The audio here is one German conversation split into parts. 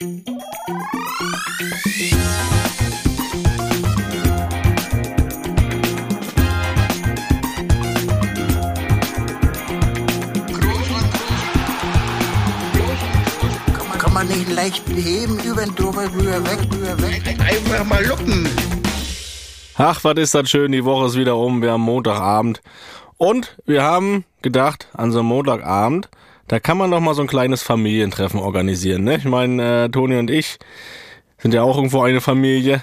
Kann man nicht leicht heben, über den drüber, rüber, weg, rüber, weg. Einfach mal luppen. Ach, was ist das schön, die Woche ist wieder um, wir haben Montagabend. Und wir haben gedacht, an so einem Montagabend, da kann man doch mal so ein kleines Familientreffen organisieren. Ne? Ich meine, äh, Toni und ich sind ja auch irgendwo eine Familie,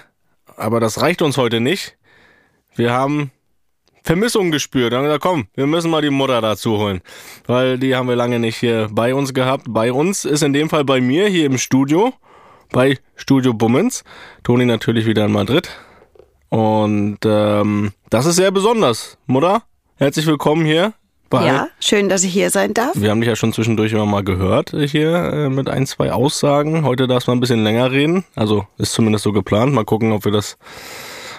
aber das reicht uns heute nicht. Wir haben Vermissung gespürt. Dann haben wir gesagt, komm, wir müssen mal die Mutter dazu holen. Weil die haben wir lange nicht hier bei uns gehabt. Bei uns ist in dem Fall bei mir hier im Studio, bei Studio Bummens. Toni natürlich wieder in Madrid. Und ähm, das ist sehr besonders. Mutter, herzlich willkommen hier. Ja, schön, dass ich hier sein darf. wir haben dich ja schon zwischendurch immer mal gehört hier äh, mit ein, zwei Aussagen. Heute darfst du mal ein bisschen länger reden. Also ist zumindest so geplant. Mal gucken, ob wir das,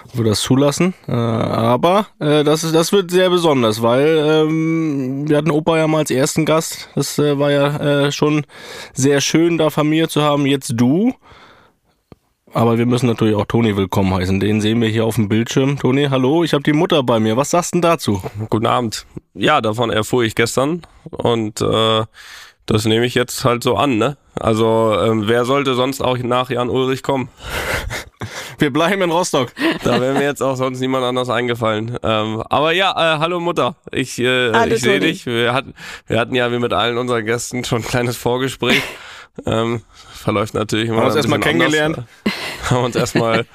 ob wir das zulassen. Äh, aber äh, das, ist, das wird sehr besonders, weil ähm, wir hatten Opa ja mal als ersten Gast. Das äh, war ja äh, schon sehr schön, da Familie zu haben. Jetzt du. Aber wir müssen natürlich auch Toni willkommen heißen. Den sehen wir hier auf dem Bildschirm. Toni, hallo, ich habe die Mutter bei mir. Was sagst du denn dazu? Guten Abend. Ja, davon erfuhr ich gestern und äh, das nehme ich jetzt halt so an, ne? Also ähm, wer sollte sonst auch nach Jan Ulrich kommen? Wir bleiben in Rostock. Da wäre mir jetzt auch sonst niemand anders eingefallen. Ähm, aber ja, äh, hallo Mutter, ich, äh, Hallo, ich sehe dich. Wir hatten, wir hatten ja wie mit allen unseren Gästen schon ein kleines Vorgespräch. ähm, verläuft natürlich immer Haben uns erstmal kennengelernt. anders. haben uns erstmal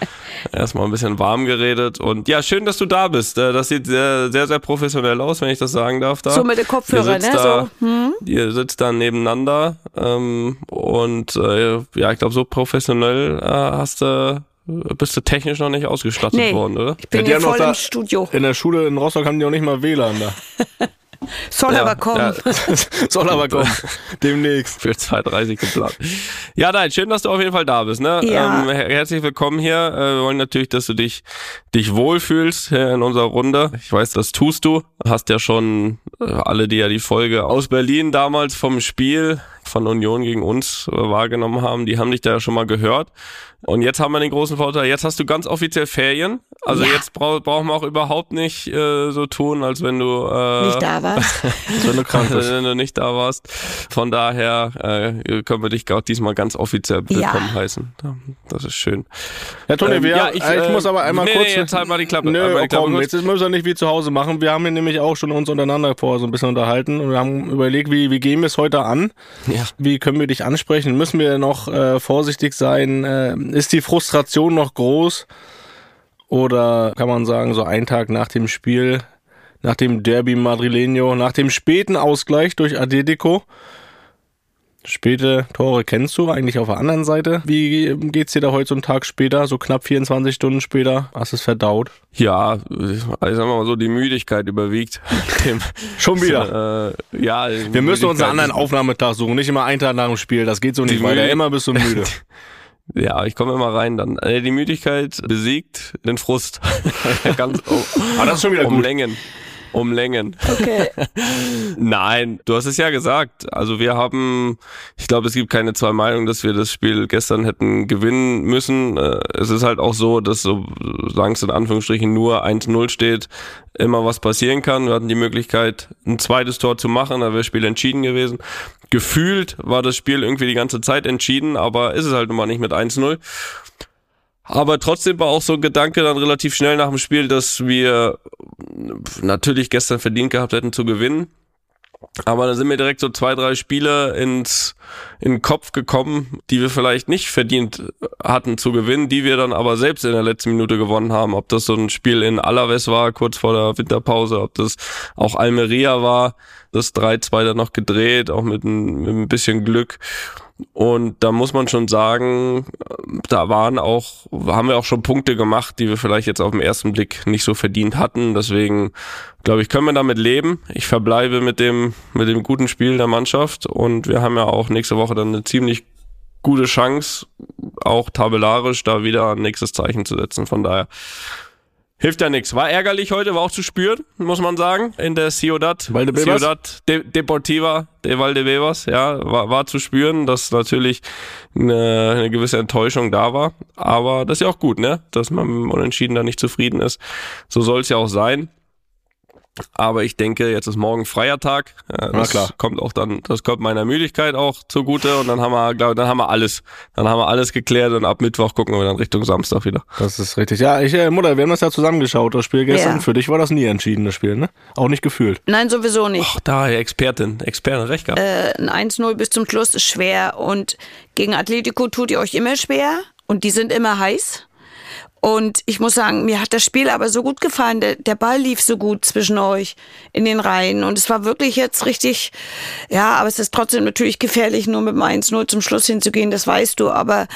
erstmal ein bisschen warm geredet und ja, schön, dass du da bist. Äh, Das sieht sehr, sehr, sehr professionell aus, wenn ich das sagen darf. Da. So mit den Kopfhörern, ne? Da, So, hm? Ihr sitzt da nebeneinander ähm, und äh, ja, ich glaube, so professionell äh, hast du bist du technisch noch nicht ausgestattet Nee. worden, oder? Ich bin Ja, die hier haben noch voll da- im Studio. In der Schule in Rostock haben die auch nicht mal WLAN da. Soll aber kommen. Ja, Soll aber kommen. Demnächst. für 2.30 geplant. Ja, nein, schön, dass du auf jeden Fall da bist. Ne? Ja. Ähm, her- herzlich willkommen hier. Äh, wir wollen natürlich, dass du dich, dich wohlfühlst hier in unserer Runde. Ich weiß, das tust du. Hast ja schon äh, alle, die ja die Folge aus Berlin damals vom Spiel von Union gegen uns äh, wahrgenommen haben, die haben dich da ja schon mal gehört. Und jetzt haben wir den großen Vorteil, jetzt hast du ganz offiziell Ferien. Also Ja. jetzt brau brauchen wir auch überhaupt nicht äh, so tun, als wenn du äh, Nicht da warst. Wenn du krank bist. wenn du nicht da warst. Von daher äh, können wir dich auch diesmal ganz offiziell willkommen Ja. heißen. Das ist schön. Ja, Toni, Ähm, wir, ja, ich, ich, ich äh, muss aber einmal nee, kurz. nee, jetzt halt mal die Klappe. Nö, die oh, Klappe komm, jetzt müssen wir nicht wie zu Hause machen. Wir haben hier nämlich auch schon uns untereinander vorher so ein bisschen unterhalten und wir haben überlegt, wie, wie gehen wir es heute an? Ja. Wie können wir dich ansprechen? Müssen wir noch äh, vorsichtig sein? Äh, ist die Frustration noch groß? Oder kann man sagen, so einen Tag nach dem Spiel, nach dem Derby Madrileño, nach dem späten Ausgleich durch Atletico, Späte Tore kennst du eigentlich auf der anderen Seite. Wie geht's dir da heute so einen Tag später, so knapp 24 Stunden später? Hast du es verdaut? Ja, also sagen wir mal so, die Müdigkeit überwiegt. Schon wieder. äh, ja, Wir müssen uns einen anderen Aufnahmetag suchen, nicht immer einen Tag nach dem Spiel. Das geht so nicht weiter. Immer bist du müde. Ja, ich komme immer rein dann. Äh, Die Müdigkeit besiegt den Frust. Ganz um, Aber das ist schon wieder um gut. Längen. Um Längen. Okay. Nein, du hast es ja gesagt. Also wir haben, ich glaube, es gibt keine zwei Meinungen, dass wir das Spiel gestern hätten gewinnen müssen. Äh, Es ist halt auch so, dass so, solange es in Anführungsstrichen nur 1-0 steht, immer was passieren kann. Wir hatten die Möglichkeit, ein zweites Tor zu machen, da wäre das Spiel entschieden gewesen. Gefühlt war das Spiel irgendwie die ganze Zeit entschieden, aber ist es halt immer nicht mit 1-0. Aber trotzdem war auch so ein Gedanke dann relativ schnell nach dem Spiel, dass wir natürlich gestern verdient gehabt hätten zu gewinnen. Aber dann sind mir direkt so zwei, drei Spiele ins, in den Kopf gekommen, die wir vielleicht nicht verdient hatten zu gewinnen, die wir dann aber selbst in der letzten Minute gewonnen haben. Ob das so ein Spiel in Alaves war, kurz vor der Winterpause, ob das auch Almeria war, das 3-2 dann noch gedreht, auch mit ein, mit ein bisschen Glück. Und da muss man schon sagen, da waren auch, haben wir auch schon Punkte gemacht, die wir vielleicht jetzt auf den ersten Blick nicht so verdient hatten. Deswegen glaube ich, können wir damit leben. Ich verbleibe mit dem, mit dem guten Spiel der Mannschaft und wir haben ja auch nächste Woche dann eine ziemlich gute Chance, auch tabellarisch da wieder ein nächstes Zeichen zu setzen. Von daher, Hilft ja nichts. War ärgerlich heute, war auch zu spüren, muss man sagen, in der Ciudad. Valdebebas? Ciudad De Deportiva de Valdebebas, ja, war, war zu spüren, dass natürlich eine, eine gewisse Enttäuschung da war. Aber das ist ja auch gut, ne? Dass man mit dem Unentschieden da nicht zufrieden ist. So soll es ja auch sein. Aber ich denke, jetzt ist morgen freier Tag. Ja, das klar. kommt auch dann, das kommt meiner Müdigkeit auch zugute und dann haben wir, glaube dann haben wir alles. Dann haben wir alles geklärt und ab Mittwoch gucken wir dann Richtung Samstag wieder. Das ist richtig. Ja, ich, äh, Mutter, wir haben das ja zusammengeschaut, das Spiel gestern. Ja. Für dich war das nie entschieden, das Spiel, ne? Auch nicht gefühlt. Nein, sowieso nicht. Ach, da, Expertin, Expertin, recht gehabt. Äh, ein 1-0 bis zum Schluss ist schwer und gegen Atletico tut ihr euch immer schwer und die sind immer heiß. Und ich muss sagen, mir hat das Spiel aber so gut gefallen. Der, der Ball lief so gut zwischen euch in den Reihen. Und es war wirklich jetzt richtig, ja, aber es ist trotzdem natürlich gefährlich, nur mit dem 1-0 zum Schluss hinzugehen, das weißt du. Aber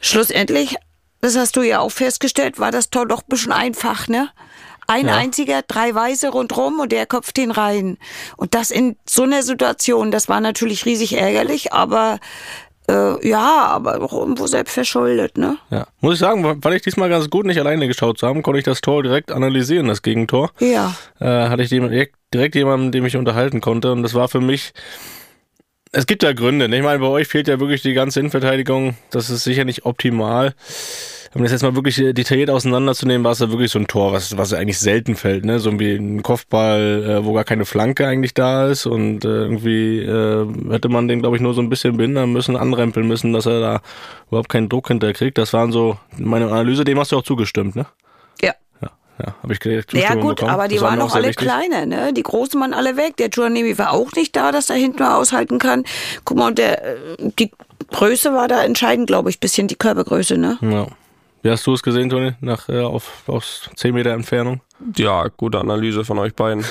schlussendlich, das hast du ja auch festgestellt, war das Tor doch ein bisschen einfach, ne? Ein einziger, drei Weiße rundrum und der köpft den rein. Und das in so einer Situation, das war natürlich riesig ärgerlich, aber äh, ja, aber auch irgendwo selbst verschuldet, ne? Ja. Muss ich sagen, fand ich diesmal ganz gut, nicht alleine geschaut zu haben, konnte ich das Tor direkt analysieren, das Gegentor. Ja. Äh, hatte ich direkt, direkt jemanden, dem ich unterhalten konnte. Und das war für mich. Es gibt ja Gründe. ne? Ich meine, bei euch fehlt ja wirklich die ganze Innenverteidigung. Das ist sicher nicht optimal. Um das jetzt mal wirklich äh, detailliert auseinanderzunehmen, war es ja wirklich so ein Tor, was, was eigentlich selten fällt, ne? So wie ein Kopfball, äh, wo gar keine Flanke eigentlich da ist und äh, irgendwie äh, hätte man den, glaube ich, nur so ein bisschen behindern müssen, anrempeln müssen, dass er da überhaupt keinen Druck hinterkriegt. Das waren so meine Analyse, dem hast du auch zugestimmt, ne? Ja. Ja, habe ich direkt Ja gut, bekommen. aber die waren auch alle wichtig. kleiner, ne? Die Großen waren alle weg. Der Giovanni war auch nicht da, dass er hinten mal aushalten kann. Guck mal, und der, äh, die Größe war da entscheidend, glaube ich, bisschen die Körpergröße, ne? Ja. Wie hast du es gesehen, Toni? Nach, äh, auf, aus 10 Meter Entfernung? Ja, gute Analyse von euch beiden.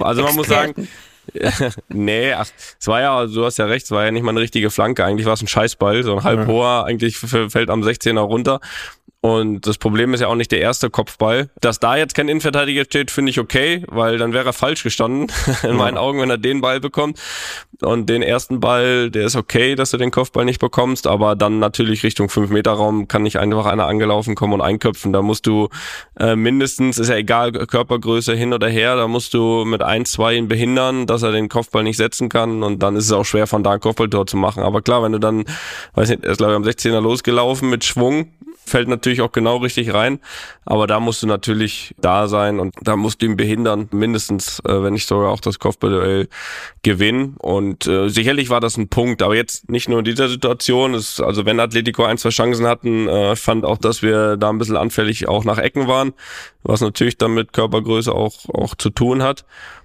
Also man muss sagen, nee, ach, es war ja, du hast ja recht, es war ja nicht mal eine richtige Flanke. Eigentlich war es ein Scheißball, so ein halb hoher, eigentlich fällt am 16er runter. Und das Problem ist ja auch nicht der erste Kopfball. Dass da jetzt kein Innenverteidiger steht, finde ich okay, weil dann wäre er falsch gestanden, in meinen Augen, wenn er den Ball bekommt. Und den ersten Ball, der ist okay, dass du den Kopfball nicht bekommst, aber dann natürlich Richtung 5-Meter-Raum kann nicht einfach einer angelaufen kommen und einköpfen. Da musst du äh, mindestens, ist ja egal, Körpergröße hin oder her, da musst du mit 1, 2 ihn behindern, dass er den Kopfball nicht setzen kann und dann ist es auch schwer, von da ein Kopfballtor zu machen. Aber klar, wenn du dann, weiß nicht, er ist glaube ich am 16er losgelaufen mit Schwung, fällt natürlich auch genau richtig rein. Aber da musst du natürlich da sein und da musst du ihn behindern, mindestens, äh, wenn nicht sogar auch das Kopfballduell gewinnen. Und äh, sicherlich war das ein Punkt, aber jetzt nicht nur in dieser Situation. Es, also wenn Atletico ein, zwei Chancen hatten, äh, fand auch, dass wir da ein bisschen anfällig auch nach Ecken waren, was natürlich dann mit Körpergröße auch, auch zu tun hat.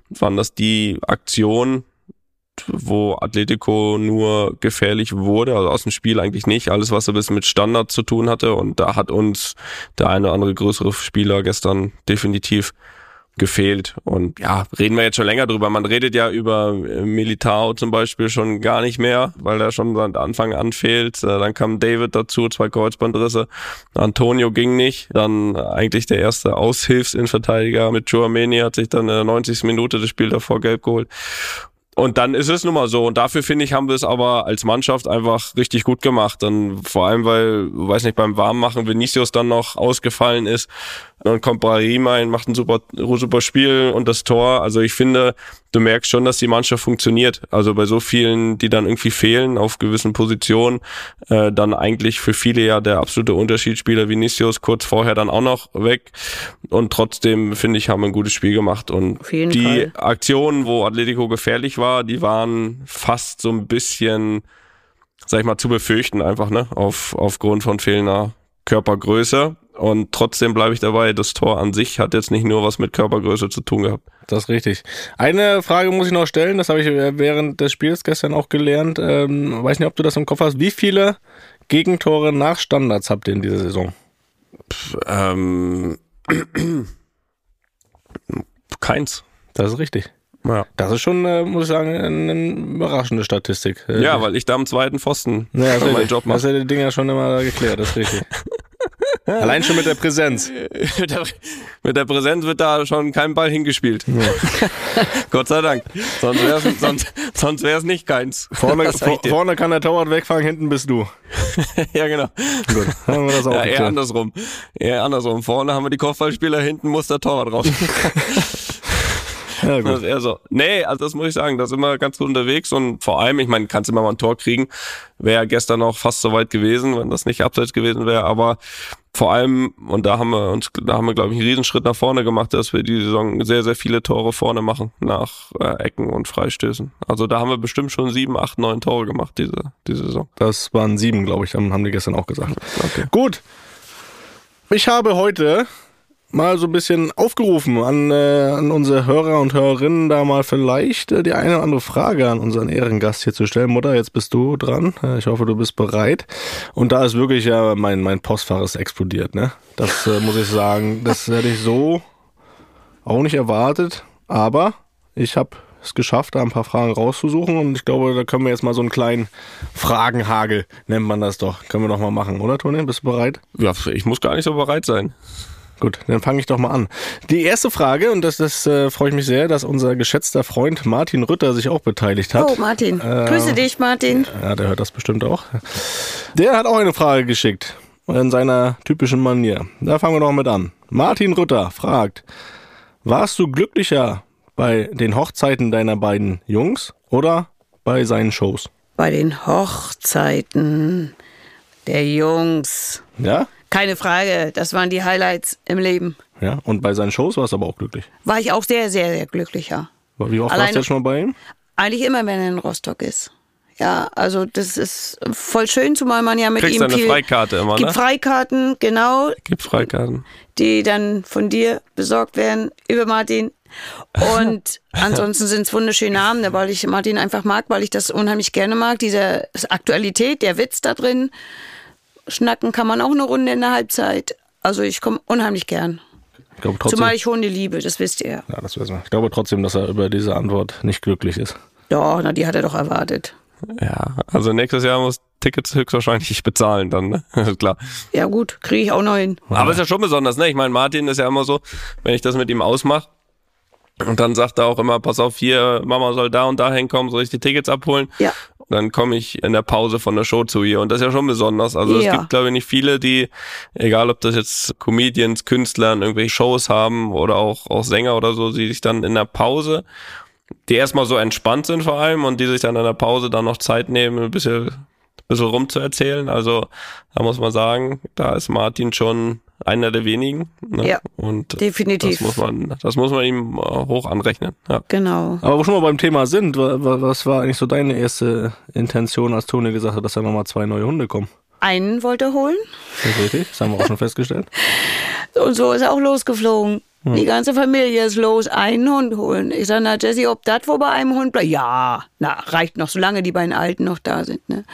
Waren das die Aktionen, wo Atletico nur gefährlich wurde, also aus dem Spiel eigentlich nicht. Alles, was ein bisschen mit Standard zu tun hatte. Und da hat uns der eine oder andere größere Spieler gestern definitiv gefehlt. Und ja, reden wir jetzt schon länger drüber. Man redet ja über äh, Militao zum Beispiel schon gar nicht mehr, weil er schon seit Anfang an fehlt. Äh, Dann kam David dazu, zwei Kreuzbandrisse. Antonio ging nicht. Dann eigentlich der erste Aushilfsinverteidiger mit Joameni hat sich dann in der 90. Minute das Spiel davor gelb geholt. Und dann ist es nun mal so. Und dafür finde ich, haben wir es aber als Mannschaft einfach richtig gut gemacht. Dann vor allem, weil, weiß nicht, beim Warmmachen Vinicius dann noch ausgefallen ist. Dann kommt Brahim ein, macht ein super, super Spiel und das Tor. Also ich finde, du merkst schon, dass die Mannschaft funktioniert. Also bei so vielen, die dann irgendwie fehlen auf gewissen Positionen, äh, dann eigentlich für viele ja der absolute Unterschiedsspieler Vinicius kurz vorher dann auch noch weg. Und trotzdem, finde ich, haben wir ein gutes Spiel gemacht. Und die Fall. Aktionen, wo Atletico gefährlich war, die waren fast so ein bisschen, sag ich mal, zu befürchten einfach, ne? Auf, aufgrund von fehlender Körpergröße. Und trotzdem bleibe ich dabei, das Tor an sich hat jetzt nicht nur was mit Körpergröße zu tun gehabt. Das ist richtig. Eine Frage muss ich noch stellen, das habe ich während des Spiels gestern auch gelernt. Ähm, weiß nicht, ob du das im Kopf hast. Wie viele Gegentore nach Standards habt ihr in dieser Saison? Ähm, keins. Das ist richtig. Ja. Das ist schon, äh, muss ich sagen, eine überraschende Statistik. Äh, ja, weil ich da am zweiten Pfosten ja, das meinen Job Das mache. hätte die Dinger schon immer geklärt, das ist richtig. Allein schon mit der Präsenz. mit, der, mit der Präsenz wird da schon kein Ball hingespielt. Gott sei Dank. Sonst wäre es sonst, sonst wär's nicht keins. Vorne, vor, vorne kann der Torwart wegfangen, hinten bist du. ja, genau. Gut, haben wir das auch Ja, eher andersrum. Eher andersrum. Vorne haben wir die Kopfballspieler, hinten muss der Torwart raus. Ja, Das gut. ist eher so. Nee, also das muss ich sagen, das ist immer ganz gut unterwegs und vor allem, ich meine, kannst immer mal ein Tor kriegen. Wäre gestern auch fast so weit gewesen, wenn das nicht abseits gewesen wäre, aber vor allem, und da haben wir uns, da haben wir, glaube ich, einen Riesenschritt nach vorne gemacht, dass wir die Saison sehr, sehr viele Tore vorne machen, nach äh, Ecken und Freistößen. Also da haben wir bestimmt schon sieben, acht, neun Tore gemacht, diese, diese Saison. Das waren sieben, glaube ich, haben haben die gestern auch gesagt. Okay. Gut. Ich habe heute mal so ein bisschen aufgerufen an, äh, an unsere Hörer und Hörerinnen, da mal vielleicht äh, die eine oder andere Frage an unseren Ehrengast hier zu stellen. Mutter, jetzt bist du dran. Äh, ich hoffe, du bist bereit. Und da ist wirklich ja mein, mein Postfach explodiert, ne? Das äh, muss ich sagen. Das hätte ich so auch nicht erwartet. Aber ich habe es geschafft, da ein paar Fragen rauszusuchen. Und ich glaube, da können wir jetzt mal so einen kleinen Fragenhagel, nennt man das doch. Können wir doch mal machen, oder Toni? Bist du bereit? Ja, ich muss gar nicht so bereit sein. Gut, dann fange ich doch mal an. Die erste Frage, und das, das äh, freue ich mich sehr, dass unser geschätzter Freund Martin Rütter sich auch beteiligt hat. Oh, Martin. Grüße dich, Martin. Ja, der hört das bestimmt auch. Der hat auch eine Frage geschickt. In seiner typischen Manier. Da fangen wir doch mit an. Martin Rütter fragt, warst du glücklicher bei den Hochzeiten deiner beiden Jungs oder bei seinen Shows? Bei den Hochzeiten der Jungs. Ja? Keine Frage, das waren die Highlights im Leben. Ja. Und bei seinen Shows warst du aber auch glücklich. War ich auch sehr, sehr, sehr glücklicher. Wie oft warst Alleine- du jetzt schon mal bei ihm? Eigentlich immer, wenn er in Rostock ist. Ja, also das ist voll schön, zumal man ja mit Kriegst ihm eine viel... Freikarte immer, gibt ne? Freikarten, genau, Gibt Freikarten. die dann von dir besorgt werden über Martin. Und ansonsten sind es wunderschöne Abende, weil ich Martin einfach mag, weil ich das unheimlich gerne mag. Diese Aktualität, der Witz da drin. Schnacken kann man auch eine Runde in der Halbzeit. Also ich komme unheimlich gern. Ich glaube trotzdem. Zumal ich Hunde liebe, das wisst ihr. ja, das wissen wir. Ich glaube trotzdem, dass er über diese Antwort nicht glücklich ist. Ja, na, die hat er doch erwartet. Ja, also nächstes Jahr muss Tickets höchstwahrscheinlich ich bezahlen dann, ne? Klar. Ja gut, kriege ich auch noch hin. Aber ist ja schon besonders, ne? Ich meine, Martin ist ja immer so, wenn ich das mit ihm ausmache, und dann sagt er auch immer, pass auf, hier, Mama soll da und da hinkommen, soll ich die Tickets abholen? Ja. Dann komme ich in der Pause von der Show zu ihr. Und das ist ja schon besonders. Also Ja. es gibt, glaube ich, nicht viele, die, egal ob das jetzt Comedians, Künstler, irgendwelche Shows haben oder auch, auch Sänger oder so, die sich dann in der Pause, die erstmal so entspannt sind vor allem und die sich dann in der Pause dann noch Zeit nehmen, ein bisschen, ein bisschen rumzuerzählen. Also da muss man sagen, da ist Martin schon einer der wenigen. Ne? Ja, und definitiv. Das muss man, das muss man ihm äh, hoch anrechnen. Ja. Genau. Aber wo schon mal beim Thema sind, wa- wa- was war eigentlich so deine erste Intention, als Toni gesagt hat, dass da nochmal zwei neue Hunde kommen? Einen wollte er holen Ist das richtig? Das haben wir auch schon festgestellt. und so ist er auch losgeflogen. Die ganze Familie ist los, einen Hund holen. Ich sage, na Jesse, ob das wo bei einem Hund bleibt? Ja, na, reicht noch, solange die beiden Alten noch da sind. Ne?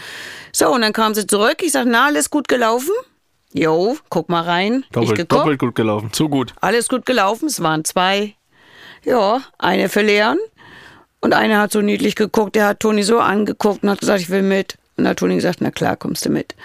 So, und dann kam sie zurück. Ich sage, na, alles gut gelaufen? Jo, guck mal rein. Doppelt, doppelt gut gelaufen. Zu gut. Alles gut gelaufen. Es waren zwei. Ja, eine für Leon. Und eine hat so niedlich geguckt. Der hat Toni so angeguckt und hat gesagt, ich will mit. Und hat Toni gesagt, na klar, kommst du mit.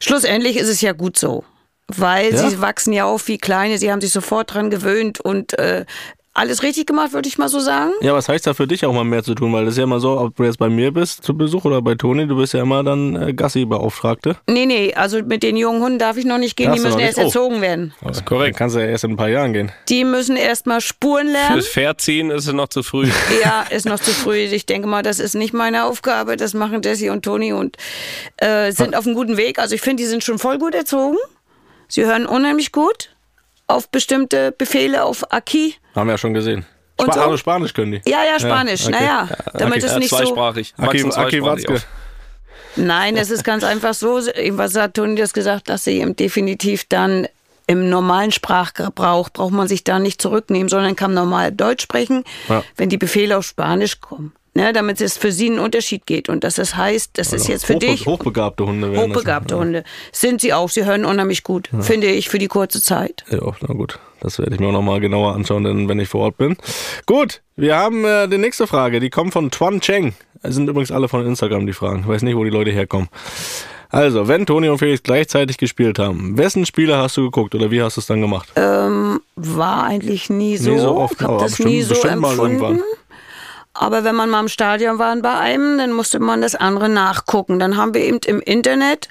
Schlussendlich ist es ja gut so. Weil Ja? sie wachsen ja auf wie Kleine. Sie haben sich sofort dran gewöhnt und äh, alles richtig gemacht, würde ich mal so sagen. Ja, was heißt da für dich auch mal mehr zu tun? Weil das ist ja immer so, ob du jetzt bei mir bist zu Besuch oder bei Toni, du bist ja immer dann äh, Gassi-Beauftragte. Nee, nee, also mit den jungen Hunden darf ich noch nicht gehen. Darfst Die müssen erst? Oh. erzogen werden. Das ist korrekt. Dann kannst du ja erst in ein paar Jahren gehen. Die müssen erst mal Spuren lernen. Fürs Pferd ziehen ist es noch zu früh. Ja, ist noch zu früh. Ich denke mal, das ist nicht meine Aufgabe. Das machen Jesse und Toni und äh, sind auf einem guten Weg. Also ich finde, die sind schon voll gut erzogen. Sie hören unheimlich gut auf bestimmte Befehle, auf Aki. Haben wir ja schon gesehen. Und Spa so? also Spanisch können die. Ja, ja, Spanisch. okay. Naja, damit okay. es Ja, nicht so. zweisprachig. Aki, Wachsen Aki zweisprachig Watzke. Nein, es ist ganz einfach so. Was hat Toni das gesagt, dass sie eben definitiv dann im normalen Sprachgebrauch braucht man sich da nicht zurücknehmen, sondern kann normal Deutsch sprechen, Ja. wenn die Befehle auf Spanisch kommen. Ne, damit es für sie einen Unterschied geht. Und dass das heißt, das ist jetzt für Hochbe dich Hochbegabte Hunde werden das. hochbegabte Hunde. Sind sie auch. Sie hören unheimlich gut, finde ich, für die kurze Zeit. Ja, na gut. Das werde ich mir auch nochmal genauer anschauen, denn wenn ich vor Ort bin. Gut, wir haben äh, die nächste Frage. Die kommt von Tuan Cheng. Es sind übrigens alle von Instagram, die Fragen. Ich weiß nicht, wo die Leute herkommen. Also, wenn Toni und Felix gleichzeitig gespielt haben, wessen Spieler hast du geguckt oder wie hast du es dann gemacht? Ähm, war eigentlich nie so. Nie so oft, ich habe aber das bestimmt- nie so bestimmt mal empfunden. irgendwann. Aber wenn man mal im Stadion war bei einem, dann musste man das andere nachgucken. Dann haben wir eben im Internet,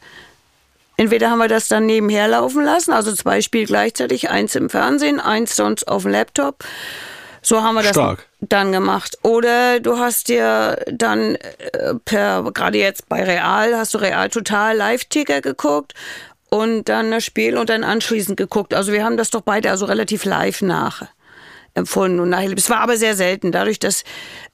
entweder haben wir das dann nebenher laufen lassen, also zwei Spiele gleichzeitig, eins im Fernsehen, eins sonst auf dem Laptop. So haben wir das Stark. dann gemacht. Oder du hast dir dann äh, per, gerade jetzt bei Real, hast du Real total Live-Ticker geguckt und dann das Spiel und dann anschließend geguckt. Also wir haben das doch beide also relativ live nach empfunden und nachher. Es war aber sehr selten, dadurch, dass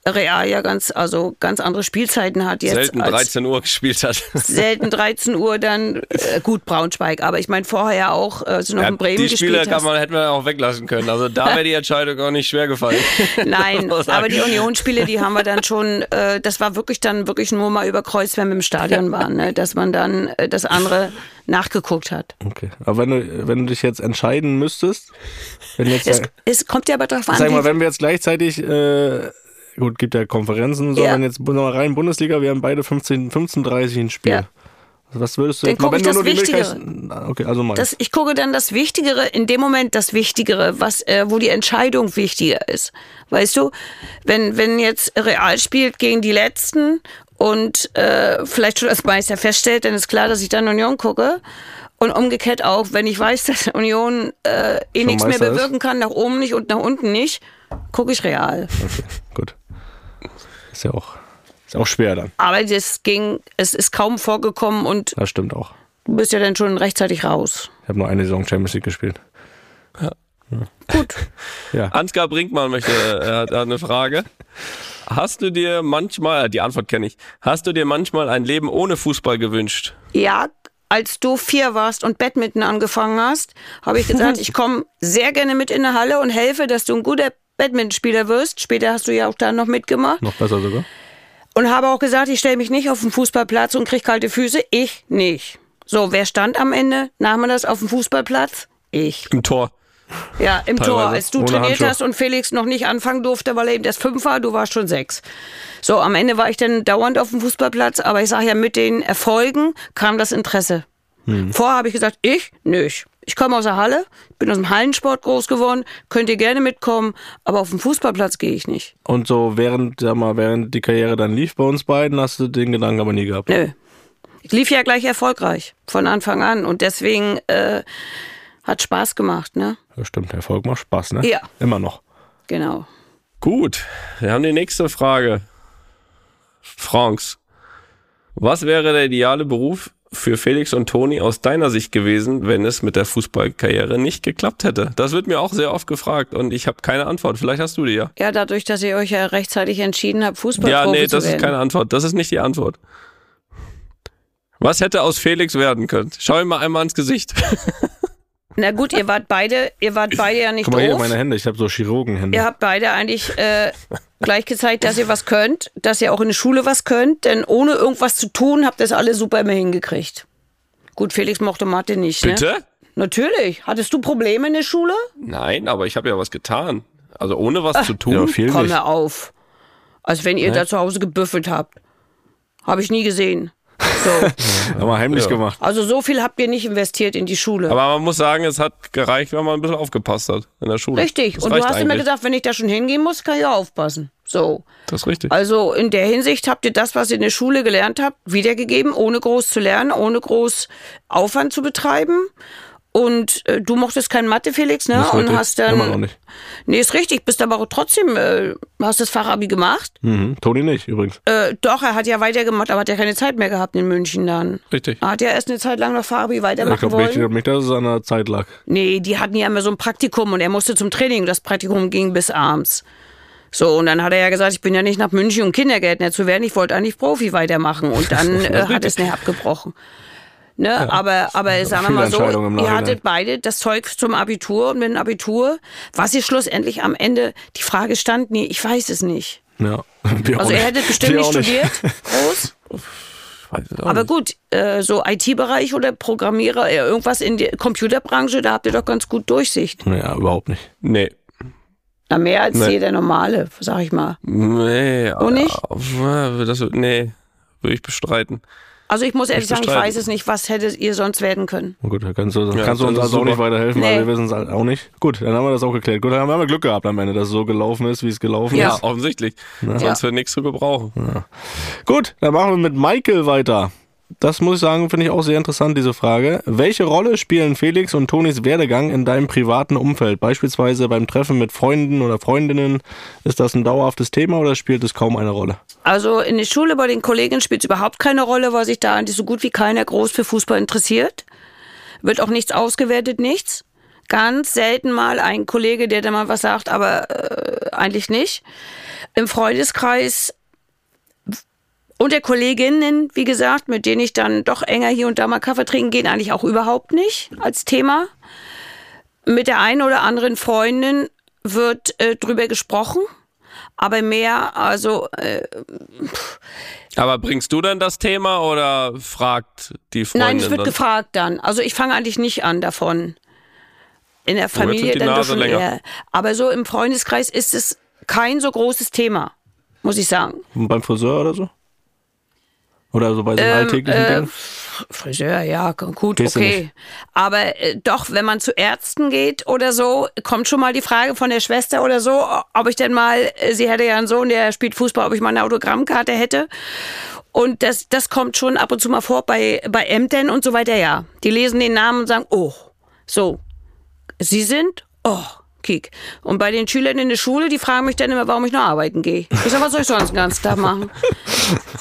Real ja ganz, also ganz andere Spielzeiten hat jetzt. Selten als 13 Uhr gespielt hat. selten 13 Uhr dann äh, gut Braunschweig, aber ich meine vorher ja auch, als du noch in Bremen die Spiele gespielt kann man, hätten wir auch weglassen können. Also da wäre die Entscheidung auch nicht schwer gefallen. Nein, aber die Unionsspiele, die haben wir dann schon, äh, das war wirklich dann wirklich nur mal überkreuzt, wenn wir im Stadion waren, ne? dass man dann äh, das andere nachgeguckt hat. Okay. Aber wenn du, wenn du dich jetzt entscheiden müsstest, wenn jetzt, Es, es kommt ja aber darauf an, sag mal, wenn wir jetzt gleichzeitig, äh, gut, gibt ja Konferenzen und so, Ja. wenn jetzt nur rein Bundesliga, wir haben beide 15, 15:30 ein Spiel. Ja. Was würdest du Dann jetzt mal, guck wenn ich das nur Wichtigere. Okay, also mal. das, ich gucke dann das Wichtigere, in dem Moment das Wichtigere, was, äh, wo die Entscheidung wichtiger ist. Weißt du, wenn, wenn jetzt Real spielt gegen die Letzten und äh, vielleicht schon als Meister feststellt, dann ist klar, dass ich dann Union gucke. Und umgekehrt auch, wenn ich weiß, dass Union äh, eh Schon nichts mehr Meister ist? bewirken kann, nach oben nicht und nach unten nicht, gucke ich Real. okay, gut. Ist ja auch, ist auch schwer dann. Aber das ging, es ist kaum vorgekommen und Das stimmt auch. du bist ja dann schon rechtzeitig raus. Ich habe nur eine Saison Champions League gespielt. Gut. Ja. Ansgar Brinkmann möchte, hat, er hat eine Frage. Hast du dir manchmal, die Antwort kenne ich, hast du dir manchmal ein Leben ohne Fußball gewünscht? Ja, als du vier warst und Badminton angefangen hast, habe ich gesagt, ich komme sehr gerne mit in der Halle und helfe, dass du ein guter Badmintonspieler wirst. Später hast du ja auch da noch mitgemacht. Noch besser sogar. Und habe auch gesagt, ich stelle mich nicht auf den Fußballplatz und krieg kalte Füße. Ich nicht. So, wer stand am Ende? Nahm man das auf dem Fußballplatz? Ich. Im Tor. Ja, im Teilweise. Tor, als du trainiert Handschuh. hast und Felix noch nicht anfangen durfte, weil er eben erst fünf war, du warst schon sechs. So, am Ende war ich dann dauernd auf dem Fußballplatz, aber ich sage ja, mit den Erfolgen kam das Interesse. Hm. Vorher habe ich gesagt, ich? Nicht. Ich komme aus der Halle, bin aus dem Hallensport groß geworden, könnt ihr gerne mitkommen, aber auf dem Fußballplatz gehe ich nicht. Und so während, sag mal, während die Karriere dann lief bei uns beiden, hast du den Gedanken aber nie gehabt. Nö. Ich lief ja gleich erfolgreich von Anfang an und deswegen äh, hat Spaß gemacht, ne? Ja, stimmt, Erfolg macht Spaß, ne? Ja. Immer noch. Genau. Gut, wir haben die nächste Frage. Franks, was wäre der ideale Beruf für Felix und Toni aus deiner Sicht gewesen, wenn es mit der Fußballkarriere nicht geklappt hätte? Das wird mir auch sehr oft gefragt und ich habe keine Antwort. Vielleicht hast du die ja. Ja, dadurch, dass ihr euch ja rechtzeitig entschieden habt, Fußballprofi Ja, nee, zu das werden. ist keine Antwort. Das ist nicht die Antwort. Was hätte aus Felix werden können? Schau ihm mal einmal ins Gesicht. Na gut, ihr wart beide, ihr wart beide ja nicht Guck mal hier, doof. meine Hände, ich habe so Chirurgenhände. Ihr habt beide eigentlich äh, gleich gezeigt, dass ihr was könnt, dass ihr auch in der Schule was könnt, denn ohne irgendwas zu tun, habt ihr es alle super immer hingekriegt. Gut, Felix mochte Mathe nicht, ne? Bitte? Natürlich. Hattest du Probleme in der Schule? Nein, aber ich habe ja was getan. Also ohne was zu tun. Ja, viel Komm nicht. mir auf. Als wenn ihr da zu Hause gebüffelt habt. Habe ich nie gesehen. So. Haben wir heimlich Ja. gemacht. Also so viel habt ihr nicht investiert in die Schule. Aber man muss sagen, es hat gereicht, wenn man ein bisschen aufgepasst hat in der Schule. Richtig. Das Und du hast immer eigentlich. gesagt, wenn ich da schon hingehen muss, kann ich auch aufpassen. So. Das ist richtig. Also in der Hinsicht habt ihr das, was ihr in der Schule gelernt habt, wiedergegeben, ohne groß zu lernen, ohne groß Aufwand zu betreiben. Und äh, du mochtest kein Mathe, Felix, ne? Ist Und richtig. hast dann. Immer noch nicht. Nee, ist richtig. Bist aber auch trotzdem, äh, hast das Fachabi gemacht. Mhm. Toni nicht, übrigens. Äh, doch, er hat ja weitergemacht, aber hat ja keine Zeit mehr gehabt in München dann. Richtig. Er hat ja erst eine Zeit lang noch Fachabi Ich weitermachen glaube wollen. nicht, ich glaub nicht, dass es an der Zeit lag. Nee, die hatten ja immer so ein Praktikum und er musste zum Training. Das Praktikum ging bis abends. So, und dann hat er ja gesagt, ich bin ja nicht nach München, um Kindergärtner zu werden. Ich wollte eigentlich Profi weitermachen. Und dann äh, hat es nicht abgebrochen. Ne? Aber, aber sagen wir mal so, ihr hattet beide das Zeug zum Abitur und mit dem Abitur, was ihr schlussendlich am Ende, die Frage stand nie, ich weiß es nicht. Ja. Also ihr hättet bestimmt Wir nicht studiert, groß. Aber nicht. gut, äh, so IT-Bereich oder Programmierer, äh, irgendwas in der Computerbranche, da habt ihr doch ganz gut Durchsicht. Ja, überhaupt nicht. Nee. Na, mehr als Nee. jeder Normale, sag ich mal. Nee. Und nicht? äh, Das, nee, würde ich bestreiten. Also ich muss ehrlich sagen, ich weiß es nicht. Was hättet ihr sonst werden können? Gut, da kannst du, Ja, kannst du uns also auch nicht weiterhelfen, weil Nee. wir wissen es halt auch nicht. Gut, dann haben wir das auch geklärt. Gut, dann haben wir Glück gehabt am Ende, dass es so gelaufen ist, wie es gelaufen Ja, ist. offensichtlich. Sonst Ja. wäre nichts zu gebrauchen. Gut, dann machen wir mit Michael weiter. Das muss ich sagen, finde ich auch sehr interessant, diese Frage. Welche Rolle spielen Felix und Tonis Werdegang in deinem privaten Umfeld? Beispielsweise beim Treffen mit Freunden oder Freundinnen. Ist das ein dauerhaftes Thema oder spielt es kaum eine Rolle? Also in der Schule bei den Kollegen spielt es überhaupt keine Rolle, weil sich da so gut wie keiner groß für Fußball interessiert. Wird auch nichts ausgewertet, nichts. Ganz selten mal ein Kollege, der da mal was sagt, aber äh, eigentlich nicht. Im Freundeskreis und der Kolleginnen, wie gesagt, mit denen ich dann doch enger hier und da mal Kaffee trinken gehen, eigentlich auch überhaupt nicht als Thema. Mit der einen oder anderen Freundin wird äh, drüber gesprochen, aber mehr, also äh, Aber bringst du dann das Thema oder fragt die Freundin Nein, es wird gefragt dann. Also ich fange eigentlich nicht an davon. In der Familie dann doch schon länger. eher. Aber so im Freundeskreis ist es kein so großes Thema, muss ich sagen. Und beim Friseur oder so? Oder so bei so alltäglichen äh, Dingen? Friseur, ja, gut, Gehst okay. Aber äh, doch, wenn man zu Ärzten geht oder so, kommt schon mal die Frage von der Schwester oder so, ob ich denn mal, äh, sie hätte ja einen Sohn, der spielt Fußball, ob ich mal eine Autogrammkarte hätte. Und das, das kommt schon ab und zu mal vor bei, bei Ämtern und so weiter, ja. Die lesen den Namen und sagen, oh, so, Sie sind? Oh, kiek. Und bei den Schülern in der Schule, die fragen mich dann immer, warum ich noch arbeiten gehe. Ich sag, was soll ich sonst den ganzen Tag machen?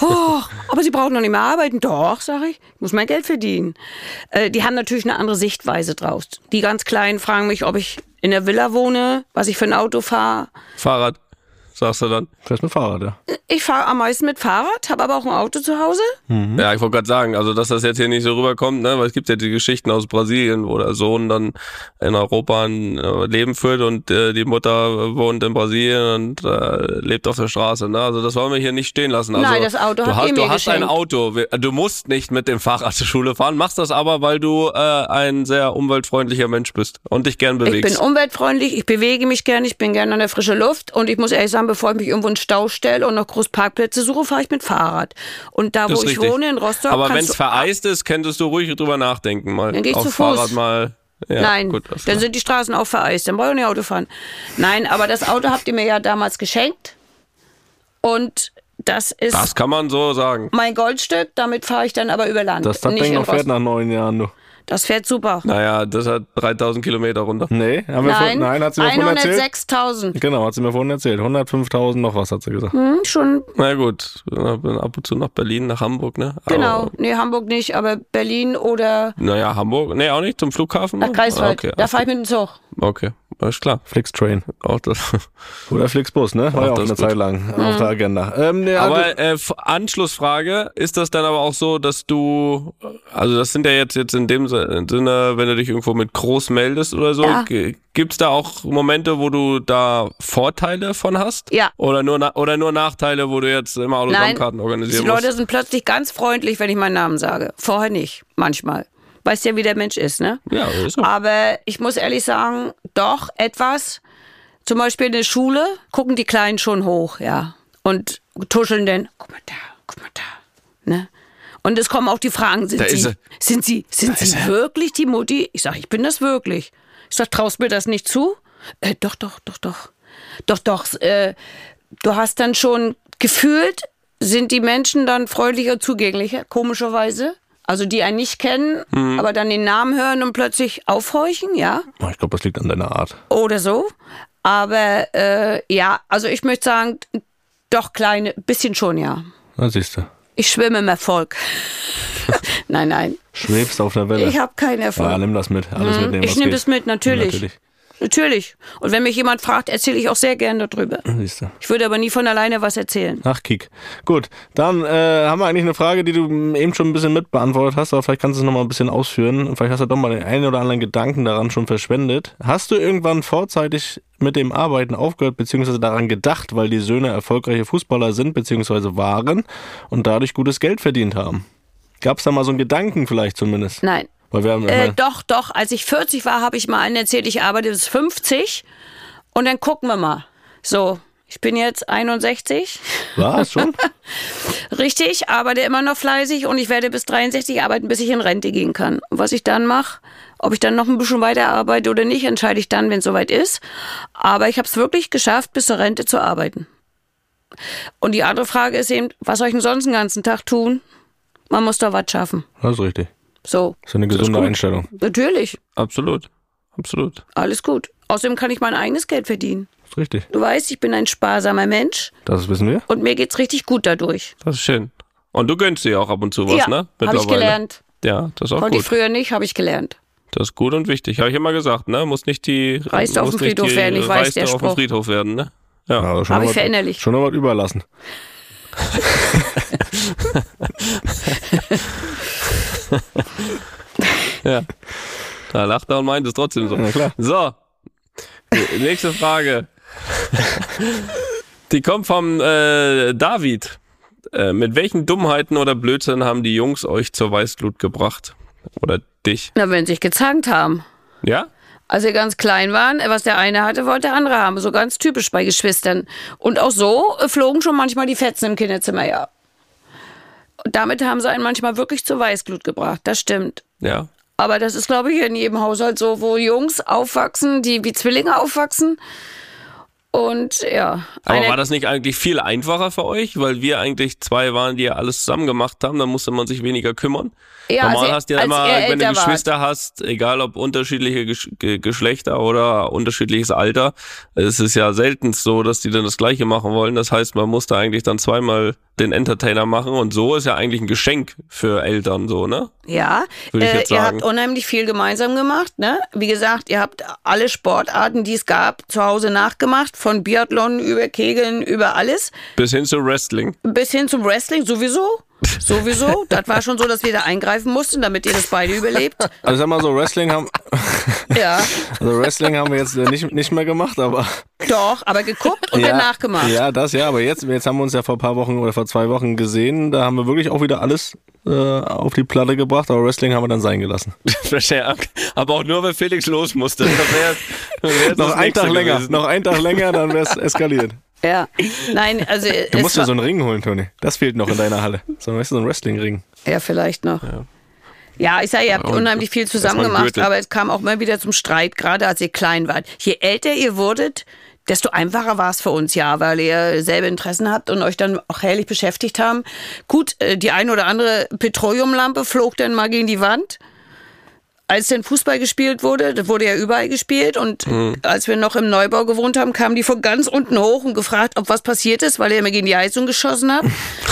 Oh, aber Sie brauchen doch nicht mehr arbeiten. Doch, sag ich. Ich muss mein Geld verdienen. Äh, die haben natürlich eine andere Sichtweise draus. Die ganz Kleinen fragen mich, ob ich in der Villa wohne, was ich für ein Auto fahre. Fahrrad, sagst du dann. Fährst mit Fahrrad, ja. Ich fahre am meisten mit Fahrrad, habe aber auch ein Auto zu Hause. Ja, ich wollte gerade sagen, also dass das jetzt hier nicht so rüberkommt, ne, weil es gibt ja die Geschichten aus Brasilien, wo der Sohn dann in Europa ein äh, Leben führt und äh, die Mutter wohnt in Brasilien und äh, lebt auf der Straße. Ne? Also das wollen wir hier nicht stehen lassen. Also, Nein, das Auto du hast, ihr du hast ein. Auto. Wir- Du musst nicht mit dem Fahrrad zur Schule fahren, machst das aber, weil du äh, ein sehr umweltfreundlicher Mensch bist und dich gern Ich bin bewegst. umweltfreundlich, ich bewege mich gerne, ich bin gerne an der frischen Luft und ich muss ehrlich sagen, bevor ich mich irgendwo in den Stau stelle und noch groß Parkplätze suche, fahre ich mit Fahrrad. Und da, wo Das ist ich richtig. wohne, in Rostock, aber wenn es vereist ist, könntest du ruhig drüber nachdenken mal. Dann geh ich auf zu Fuß. Fahrrad mal. Ja, Nein, gut, dann sind die Straßen auch vereist, dann brauche ich nicht Auto fahren. Nein, aber das Auto habt ihr mir ja damals geschenkt und das ist das kann man so sagen. mein Goldstück, damit fahre ich dann aber über Land. Das, das nicht Ding in noch fährt nach neun Jahren, du. Das fährt super. Naja, das hat 3000 Kilometer runter. Nee, haben wir Nein, vor, nein, hat sie mir vorhin erzählt. 106.000. Genau, hat sie mir vorhin erzählt. 105.000 noch was, hat sie gesagt. Hm, schon, Na gut, bin ab und zu nach Berlin, nach Hamburg, ne? genau. Aber, Nee, Hamburg nicht, aber Berlin oder naja, Hamburg, nee, auch nicht zum Flughafen. nach Greifswald. Ah, Okay, Da fahre ich mit dem Zug. okay, alles klar. Flixtrain. Auch das. Oder Flixbus, ne? War ja auch eine ist gut. Zeit lang auf der Agenda. Ähm, also- Aber äh, Anschlussfrage, ist das dann aber auch so, dass du, also das sind ja jetzt, jetzt in dem Sinne, wenn du dich irgendwo mit groß meldest oder so, Ja. gibt's da auch Momente, wo du da Vorteile von hast? Ja. Oder nur, oder nur Nachteile, wo du jetzt immer Autogrammkarten Die organisieren Leute musst? sind plötzlich ganz freundlich, wenn ich meinen Namen sage. Vorher nicht, manchmal. Weißt ja, wie der Mensch ist, ne? Ja, ist so. Aber ich muss ehrlich sagen, doch etwas. Zum Beispiel in der Schule gucken die Kleinen schon hoch, ja. Und tuscheln dann, guck mal da, guck mal da. Ne? Und es kommen auch die Fragen, sind Da Sie, sind Sie, sind Sie wirklich die Mutti? Ich sage, ich bin das wirklich. Ich sage, traust mir das nicht zu? Äh, doch, doch, doch, doch. Doch, doch. Äh, du hast dann schon gefühlt, sind die Menschen dann freundlicher, zugänglicher, komischerweise. Also die einen nicht kennen, Mhm. aber dann den Namen hören und plötzlich aufhorchen, ja, ich glaube, das liegt an deiner Art. oder so. Aber äh, ja, also ich möchte sagen, doch kleine, bisschen schon, ja. Na, siehst du. Ich schwimme im Erfolg. nein, nein, Schwebst auf der Welle. ich habe keinen Erfolg. ja, nimm das mit. Alles mitnehmen, ich nehme das mit, natürlich. Natürlich. Natürlich. Und wenn mich jemand fragt, erzähle ich auch sehr gerne darüber. Siehst du. Ich würde aber nie von alleine was erzählen. Ach, Kick. Gut, dann äh, haben wir eigentlich eine Frage, die du eben schon ein bisschen mitbeantwortet hast, aber vielleicht kannst du es nochmal ein bisschen ausführen. Vielleicht hast du doch mal den einen oder anderen Gedanken daran schon verschwendet. Hast du irgendwann vorzeitig mit dem Arbeiten aufgehört, beziehungsweise daran gedacht, weil die Söhne erfolgreiche Fußballer sind, beziehungsweise waren und dadurch gutes Geld verdient haben? Gab es da mal so einen Gedanken vielleicht zumindest? Nein. Äh, doch, doch. Als ich 40 war, habe ich mal allen erzählt, ich arbeite bis 50. Und dann gucken wir mal. So, ich bin jetzt 61. war es schon? Richtig, arbeite immer noch fleißig und ich werde bis 63 arbeiten, bis ich in Rente gehen kann. Und was ich dann mache, ob ich dann noch ein bisschen weiter arbeite oder nicht, entscheide ich dann, wenn es soweit ist. Aber ich habe es wirklich geschafft, bis zur Rente zu arbeiten. Und die andere Frage ist eben, was soll ich denn sonst den ganzen Tag tun? Man muss doch was schaffen. Das ist richtig. So, ist eine gesunde Einstellung. natürlich, Absolut. Absolut. alles gut. Außerdem kann ich mein eigenes Geld verdienen. Das ist richtig. Du weißt, ich bin ein sparsamer Mensch Das wissen wir. und mir geht's richtig gut dadurch. Das ist schön. Und du gönnst dir auch ab und zu was, ja, ne? habe ich gelernt. Ja, das ist auch Konnte ich gut. früher nicht, habe ich gelernt. Das ist gut und wichtig. Habe ich immer gesagt, ne? Muss nicht die Reiste auf muss dem nicht Friedhof werden, ich weiß, der auf dem Spruch. Friedhof werden, ne? Ja. Ja, schon Habe ich verinnerlicht. Schon noch was überlassen. ja. Da lacht er und meint es trotzdem so. Ja, klar. So. Nächste Frage. Die kommt vom äh, David. Äh, mit welchen Dummheiten oder Blödsinn haben die Jungs euch zur Weißglut gebracht? Oder dich? Na, wenn sie sich gezankt haben. Ja? Als sie ganz klein waren, was der eine hatte, wollte der andere haben. So ganz typisch bei Geschwistern. Und auch so äh, flogen schon manchmal die Fetzen im Kinderzimmer, ja. Damit haben sie einen manchmal wirklich zur Weißglut gebracht. Das stimmt. Ja. Aber das ist, glaube ich, in jedem Haushalt so, wo Jungs aufwachsen, die wie Zwillinge aufwachsen. Und ja. Aber war das nicht eigentlich viel einfacher für euch? Weil wir eigentlich zwei waren, die ja alles zusammen gemacht haben, dann musste man sich weniger kümmern. Ja, Normal hast du ja immer, wenn du. Geschwister hast, egal ob unterschiedliche Gesch Ge Geschlechter oder unterschiedliches Alter, es ist ja selten so, dass die dann das Gleiche machen wollen. Das heißt, man musste eigentlich dann zweimal den Entertainer machen und so ist ja eigentlich ein Geschenk für Eltern so, ne? Ja, äh, ihr habt unheimlich viel gemeinsam gemacht. Ne? Wie gesagt, ihr habt alle Sportarten, die es gab, zu Hause nachgemacht. Von Biathlon über Kegeln, über alles. Bis hin zu Wrestling. Bis hin zum Wrestling sowieso. Sowieso. das war schon so, dass wir da eingreifen mussten, damit ihr das beide überlebt. Also sag mal so, Wrestling haben, Ja, also Wrestling haben wir jetzt nicht, nicht mehr gemacht, aber. doch, aber geguckt und ja, danach gemacht. Ja, das ja, aber jetzt, jetzt haben wir uns ja vor ein paar Wochen oder vor zwei Wochen gesehen, da haben wir wirklich auch wieder alles äh, auf die Platte gebracht, aber Wrestling haben wir dann sein gelassen. Aber auch nur, weil Felix los musste. Das wär, das wär jetzt noch Nächste Tag länger, gewesen. noch einen Tag länger, dann wär's eskaliert. Ja. Nein, also. Du musst ja war- so einen Ring holen, Toni. Das fehlt noch in deiner Halle. So, weißt du, so ein Wrestling-Ring. Ja, vielleicht noch. Ja, ich sage, ihr habt Und unheimlich viel zusammen gemacht, aber es kam auch mal wieder zum Streit, gerade als ihr klein wart. Je älter ihr wurdet, desto einfacher war es für uns, ja, weil ihr selbe Interessen habt und euch dann auch herrlich beschäftigt haben. Gut, äh, die eine oder andere Petroleumlampe flog dann mal gegen die Wand. Als denn Fußball gespielt wurde, das wurde ja überall gespielt und als wir noch im Neubau gewohnt haben, kamen die von ganz unten hoch und gefragt, ob was passiert ist, weil ihr immer gegen die Heizung geschossen habt.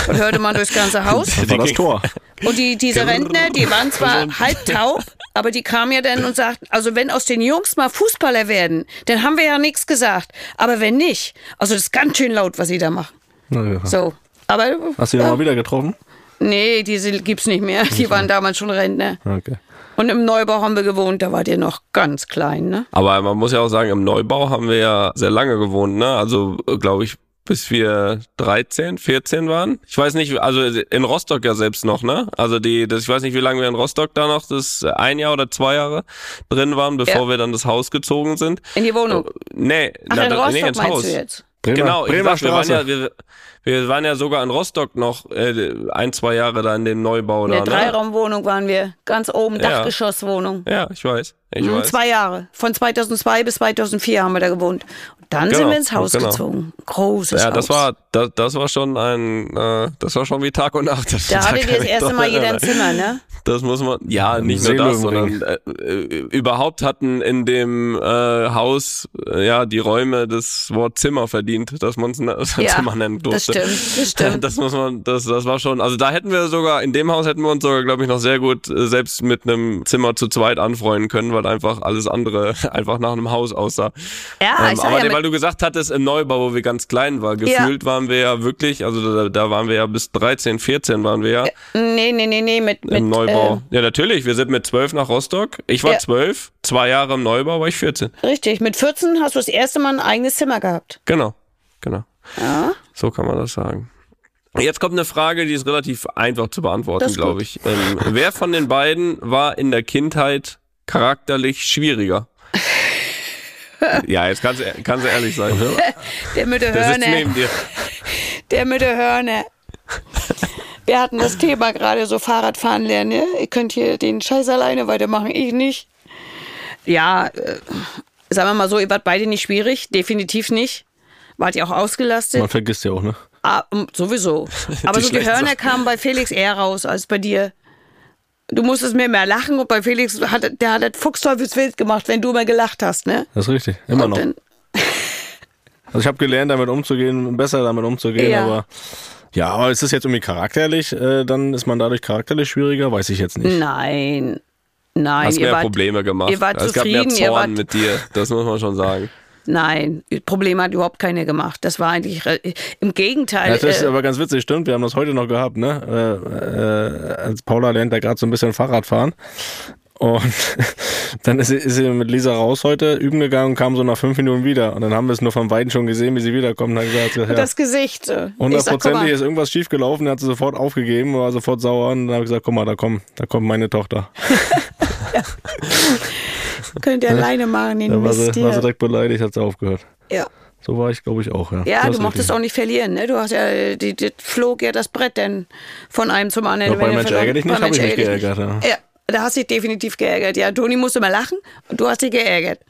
Und hörte man durchs ganze Haus. Das war das Tor. Und die, diese Rentner, die waren zwar halb taub, aber die kamen ja dann und sagten, also wenn aus den Jungs mal Fußballer werden, dann haben wir ja nichts gesagt. Aber wenn nicht, also das ist ganz schön laut, was sie da machen. Ja. So. Aber Hast du ihn ja, mal wieder getroffen? Nee, diese gibt's nicht mehr. Die waren damals schon Rentner. Okay. Und im Neubau haben wir gewohnt, da wart ihr noch ganz klein, ne? Aber man muss ja auch sagen, im Neubau haben wir ja sehr lange gewohnt, ne? Also, glaube ich, bis wir 13, 14 waren. Ich weiß nicht, also in Rostock ja selbst noch, ne? Also die, das, ich weiß nicht, wie lange wir in Rostock da noch, das ein Jahr oder zwei Jahre drin waren, bevor Ja. wir dann das Haus gezogen sind. In die Wohnung. Nee, Ach, na, in da- Rostock nee, ins meinst Haus. du jetzt? Bremer, genau, ich Bremer sag, wir waren Straße. ja, wir, wir waren ja sogar in Rostock noch äh, ein, zwei Jahre da in dem Neubau In da. der Ne? Dreiraumwohnung waren wir. Ganz oben, Ja. Dachgeschosswohnung. Ja, ich weiß. Ich Mhm, weiß. Zwei Jahre. Von 2002 bis 2004 haben wir da gewohnt. Und dann sind Genau, wir ins Haus genau. gezogen. Großes Ja, Haus. das war, das, das war schon ein, äh, das war schon wie Tag und Nacht. Das, Da hattet kann ihr das erste Mal jeder ein. Zimmer, ne? Das muss man, ja, nicht nur das, sondern äh, äh, überhaupt hatten in dem äh, Haus äh, ja die Räume das Wort Zimmer verdient, dass man es Ja, Zimmer nennen das durfte. Stimmt, das stimmt. Das muss man, das, das war schon, also da hätten wir sogar, in dem Haus hätten wir uns sogar, glaube ich, noch sehr gut äh, selbst mit einem Zimmer zu zweit anfreunden können, weil einfach alles andere einfach nach einem Haus aussah. Ja, Ähm, ich aber ja, weil du gesagt hattest, im Neubau, wo wir ganz klein waren, gefühlt waren wir ja wirklich, also da, da waren wir ja bis 13, 14 waren wir ja nee, nee, nee, nee, mit, mit im Neubau. Äh, ja, natürlich, wir sind mit 12 nach Rostock. Ich war Ja. 12, zwei Jahre im Neubau war ich 14. richtig, mit 14 hast du das erste Mal ein eigenes Zimmer gehabt. Genau, genau. Ja. So kann man das sagen. Jetzt kommt eine Frage, die ist relativ einfach zu beantworten, glaube ich. Ähm, wer von den beiden war in der Kindheit charakterlich schwieriger? ja, jetzt kannst du, kannst du ehrlich sein. Der mit der Der sitzt Hörner. neben dir. Der mit der Hörner. Wir hatten das Thema gerade so Fahrradfahren lernen. Ja? Ihr könnt hier den Scheiß alleine weitermachen, ich nicht. Ja, äh, sagen wir mal so, ihr wart beide nicht schwierig, definitiv nicht. Wart ihr auch ausgelastet? Man vergisst ja auch, ne? Ah, sowieso. Aber Die so schlechten Gehörner Sachen. kamen bei Felix eher raus als bei dir. Du musstest mehr mehr lachen und bei Felix hat der hat das Fuchsteufelswild gemacht, wenn du mal gelacht hast, ne? Das ist richtig. Immer Und noch. Also ich habe gelernt, damit umzugehen, besser damit umzugehen, Ja. aber ja, aber ist es jetzt irgendwie charakterlich, äh, dann ist man dadurch charakterlich schwieriger, weiß ich jetzt nicht. Nein. Nein, Hast ihr mehr wart, Probleme gemacht. ihr wart es gab mehr Zorn wart- mit dir, das muss man schon sagen. Nein, Probleme hat überhaupt keiner gemacht. Das war eigentlich im Gegenteil. Ja, das ist äh, aber ganz witzig, stimmt. Wir haben das heute noch gehabt, ne? Äh, äh, als Paula lernt da gerade so ein bisschen Fahrrad fahren. Und dann ist sie, ist sie mit Lisa raus heute üben gegangen und kam so nach fünf Minuten wieder. Und dann haben wir es nur vom Weiten schon gesehen, wie sie wiederkommt. Und hat gesagt, ja, das Gesicht. äh, hundertprozentig ist irgendwas schiefgelaufen. Dann hat sie sofort aufgegeben, war sofort sauer. Und dann habe ich gesagt, guck mal, da kommt, da kommt meine Tochter. Könnt ihr alleine machen, den Da war sie, war sie direkt beleidigt, hat sie aufgehört. Ja, So war ich, glaube ich, auch. Ja, ja Das du mochtest auch nicht verlieren, ne? Du hast ja, die, die flog ja das Brett denn von einem zum anderen. Doch, bei Mensch ärger dich nicht, bei hab ich mich geärgert, nicht. Ja, da hast du dich definitiv geärgert. Ja, Toni musste mal lachen und du hast dich geärgert.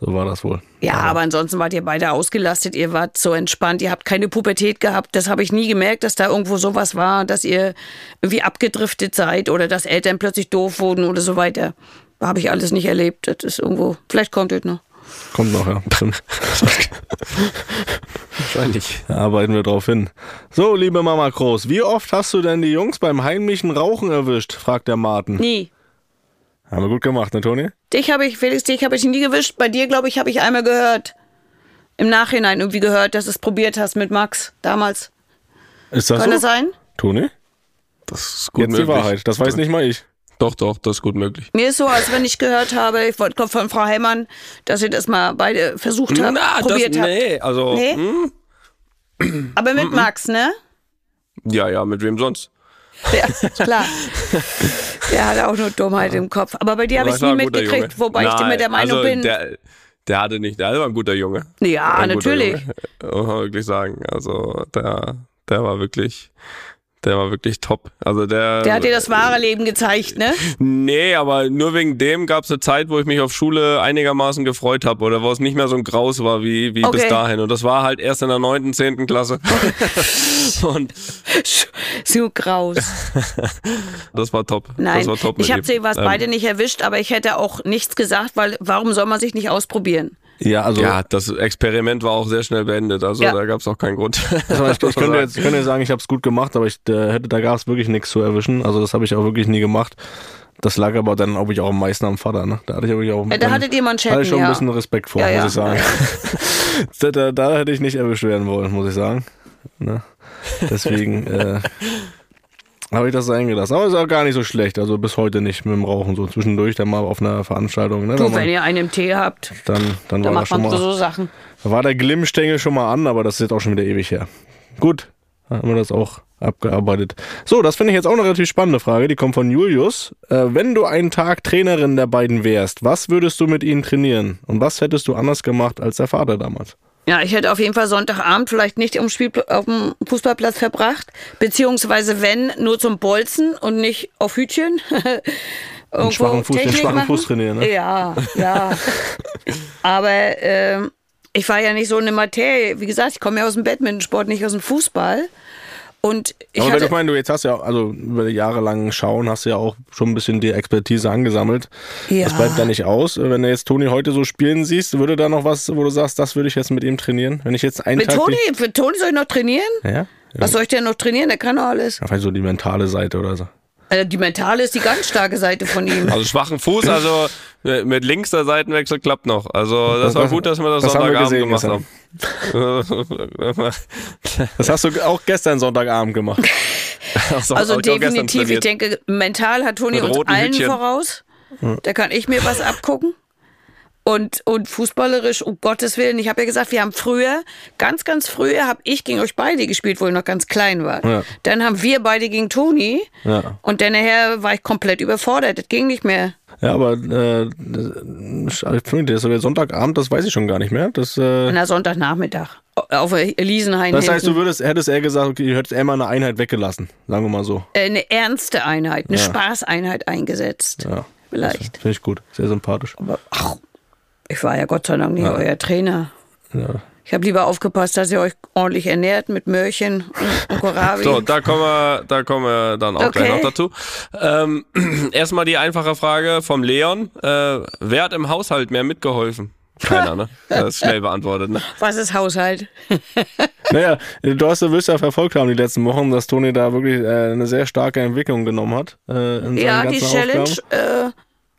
So war das wohl. Ja, aber ansonsten wart ihr beide ausgelastet, ihr wart so entspannt, ihr habt keine Pubertät gehabt. Das habe ich nie gemerkt, dass da irgendwo sowas war, dass ihr irgendwie abgedriftet seid oder dass Eltern plötzlich doof wurden oder so weiter. Habe ich alles nicht erlebt. Das ist irgendwo, vielleicht kommt es noch. Kommt noch, ja. Wahrscheinlich. Da arbeiten wir drauf hin. So, liebe Mama Groß, wie oft hast du denn die Jungs beim heimlichen Rauchen erwischt? fragt der Martin. Nie. Haben wir gut gemacht, ne, Toni? Dich habe ich, Felix, dich habe ich nie gewischt. Bei dir, glaube ich, habe ich einmal gehört. Im Nachhinein irgendwie gehört, dass du es probiert hast mit Max damals. Ist das Kann so? das sein? Toni? Das ist gut Jetzt möglich. die Wahrheit. Das weiß nicht mal ich. Doch, doch, das ist gut möglich. Mir ist so, als wenn ich gehört habe, ich wollte von Frau Heimann, dass ihr das mal beide versucht habt, Na, probiert das, habt. nee, also, Nee? hm, Aber mit Max, ne? ja, ja, mit wem sonst? Ja, klar. Der hat auch nur Dummheit im Kopf. Aber bei dir habe ich nie mitgekriegt, wobei ich Nein, immer der Meinung also bin. Der, der hatte nicht, der war ein guter Junge. ja, guter natürlich. Junge, Muss man wirklich sagen. Also, der, der war wirklich, der war wirklich top. Also, der. Der hat dir das wahre Leben gezeigt, ne? Nee, aber nur wegen dem gab es eine Zeit, wo ich mich auf Schule einigermaßen gefreut habe oder wo es nicht mehr so ein Graus war wie, wie bis Okay. dahin. Und das war halt erst in der neunten, zehnten Klasse. Und So graus. das war top. Nein, das war top ich habe sie was Ähm, beide nicht erwischt, aber ich hätte auch nichts gesagt, weil warum soll man sich nicht ausprobieren? Ja, also Ja, das Experiment war auch sehr schnell beendet. Also Ja. da gab es auch keinen Grund. Also ich, ich könnte jetzt könnte sagen, ich habe es gut gemacht, aber ich äh, hätte da gab es wirklich nichts zu erwischen. Also das habe ich auch wirklich nie gemacht. Das lag aber dann auch, ich auch am meisten am Vater. Ne? Da hatte ich wirklich auch. Da dann- hattet ihr Manschetten, hatte ich schon ja. ein bisschen Respekt vor, Ja, ja. muss ich sagen. da, da, da hätte ich nicht erwischt werden wollen, muss ich sagen. Ne? Deswegen äh, habe ich das sein gelassen. Aber ist auch gar nicht so schlecht. Also bis heute nicht mit dem Rauchen so zwischendurch dann mal auf einer Veranstaltung. Ne? Du, Wenn man- wenn ihr einen im Tee habt, dann dann dann war macht man mal. so Sachen. Da war der Glimmstängel schon mal an, aber das ist jetzt auch schon wieder ewig her. Gut, dann haben wir das auch abgearbeitet. So, das finde ich jetzt auch eine relativ spannende Frage. Die kommt von Julius. Äh, wenn du einen Tag Trainerin der beiden wärst, was würdest du mit ihnen trainieren? Und was hättest du anders gemacht als der Vater damals? Ja, ich hätte auf jeden Fall Sonntagabend vielleicht nicht am Spiel, auf dem Fußballplatz verbracht, beziehungsweise wenn, nur zum Bolzen und nicht auf Hütchen. Irgendwo schwachen Fuß- den schwachen machen. Fuß trainieren, ne? Ja, ja. Aber ähm, ich war ja nicht so eine Materie. Wie gesagt, ich komme ja aus dem Badmintonsport, nicht aus dem Fußball. Und ich aber wenn hatte, ich meine, du jetzt hast ja, also über die jahrelangen Schauen hast du ja auch schon ein bisschen die Expertise angesammelt. Ja. Das bleibt da nicht aus. Wenn du jetzt Toni heute so spielen siehst, würde da noch was, wo du sagst, das würde ich jetzt mit ihm trainieren? Wenn ich jetzt einen mit Tag... Toni, für Toni soll ich noch trainieren? Ja? Was soll ich denn noch trainieren? Der kann doch alles. Ja, vielleicht so die mentale Seite oder so. Also die mentale ist die ganz starke Seite von ihm. Also schwachen Fuß, also äh, mit links der Seitenwechsel klappt noch. Also das war gut, dass wir das, das haben Sonntagabend gesehen gemacht haben. Das hast du auch gestern Sonntagabend gemacht. Also, Also definitiv, ich denke, mental hat Toni uns allen Hütchen. voraus. Da kann ich mir was abgucken. Und, und fußballerisch, um Gottes Willen, ich habe ja gesagt, wir haben früher, ganz, ganz früher habe ich gegen euch beide gespielt, wo ich noch ganz klein war. Ja. Dann haben wir beide gegen Toni Ja. und dann nachher war ich komplett überfordert. Das ging nicht mehr. Ja, aber äh, der ist aber Sonntagabend, das weiß ich schon gar nicht mehr. Das, äh, Na, Sonntagnachmittag. Auf der Elisenhain. das heißt, du würdest, hättest eher gesagt, okay, du hättest eher mal eine Einheit weggelassen, sagen wir mal so. Äh, eine ernste Einheit, eine Ja. Spaßeinheit eingesetzt. Ja, Vielleicht. finde ich gut, sehr sympathisch. Aber ach, ich war ja Gott sei Dank nicht Ja. euer Trainer. Ja. Ich habe lieber aufgepasst, dass ihr euch ordentlich ernährt mit Möhrchen und Kohlrabi. So, da kommen wir, da kommen wir dann auch Okay. gleich noch dazu. Ähm, erstmal die einfache Frage vom Leon. Äh, wer hat im Haushalt mehr mitgeholfen? Keiner, ne? Das ist schnell beantwortet, ne? Was ist Haushalt? Naja, du hast, du wirst ja verfolgt haben die letzten Wochen, dass Toni da wirklich äh, eine sehr starke Entwicklung genommen hat. Äh, in seinen Ja, die ganzen Challenge.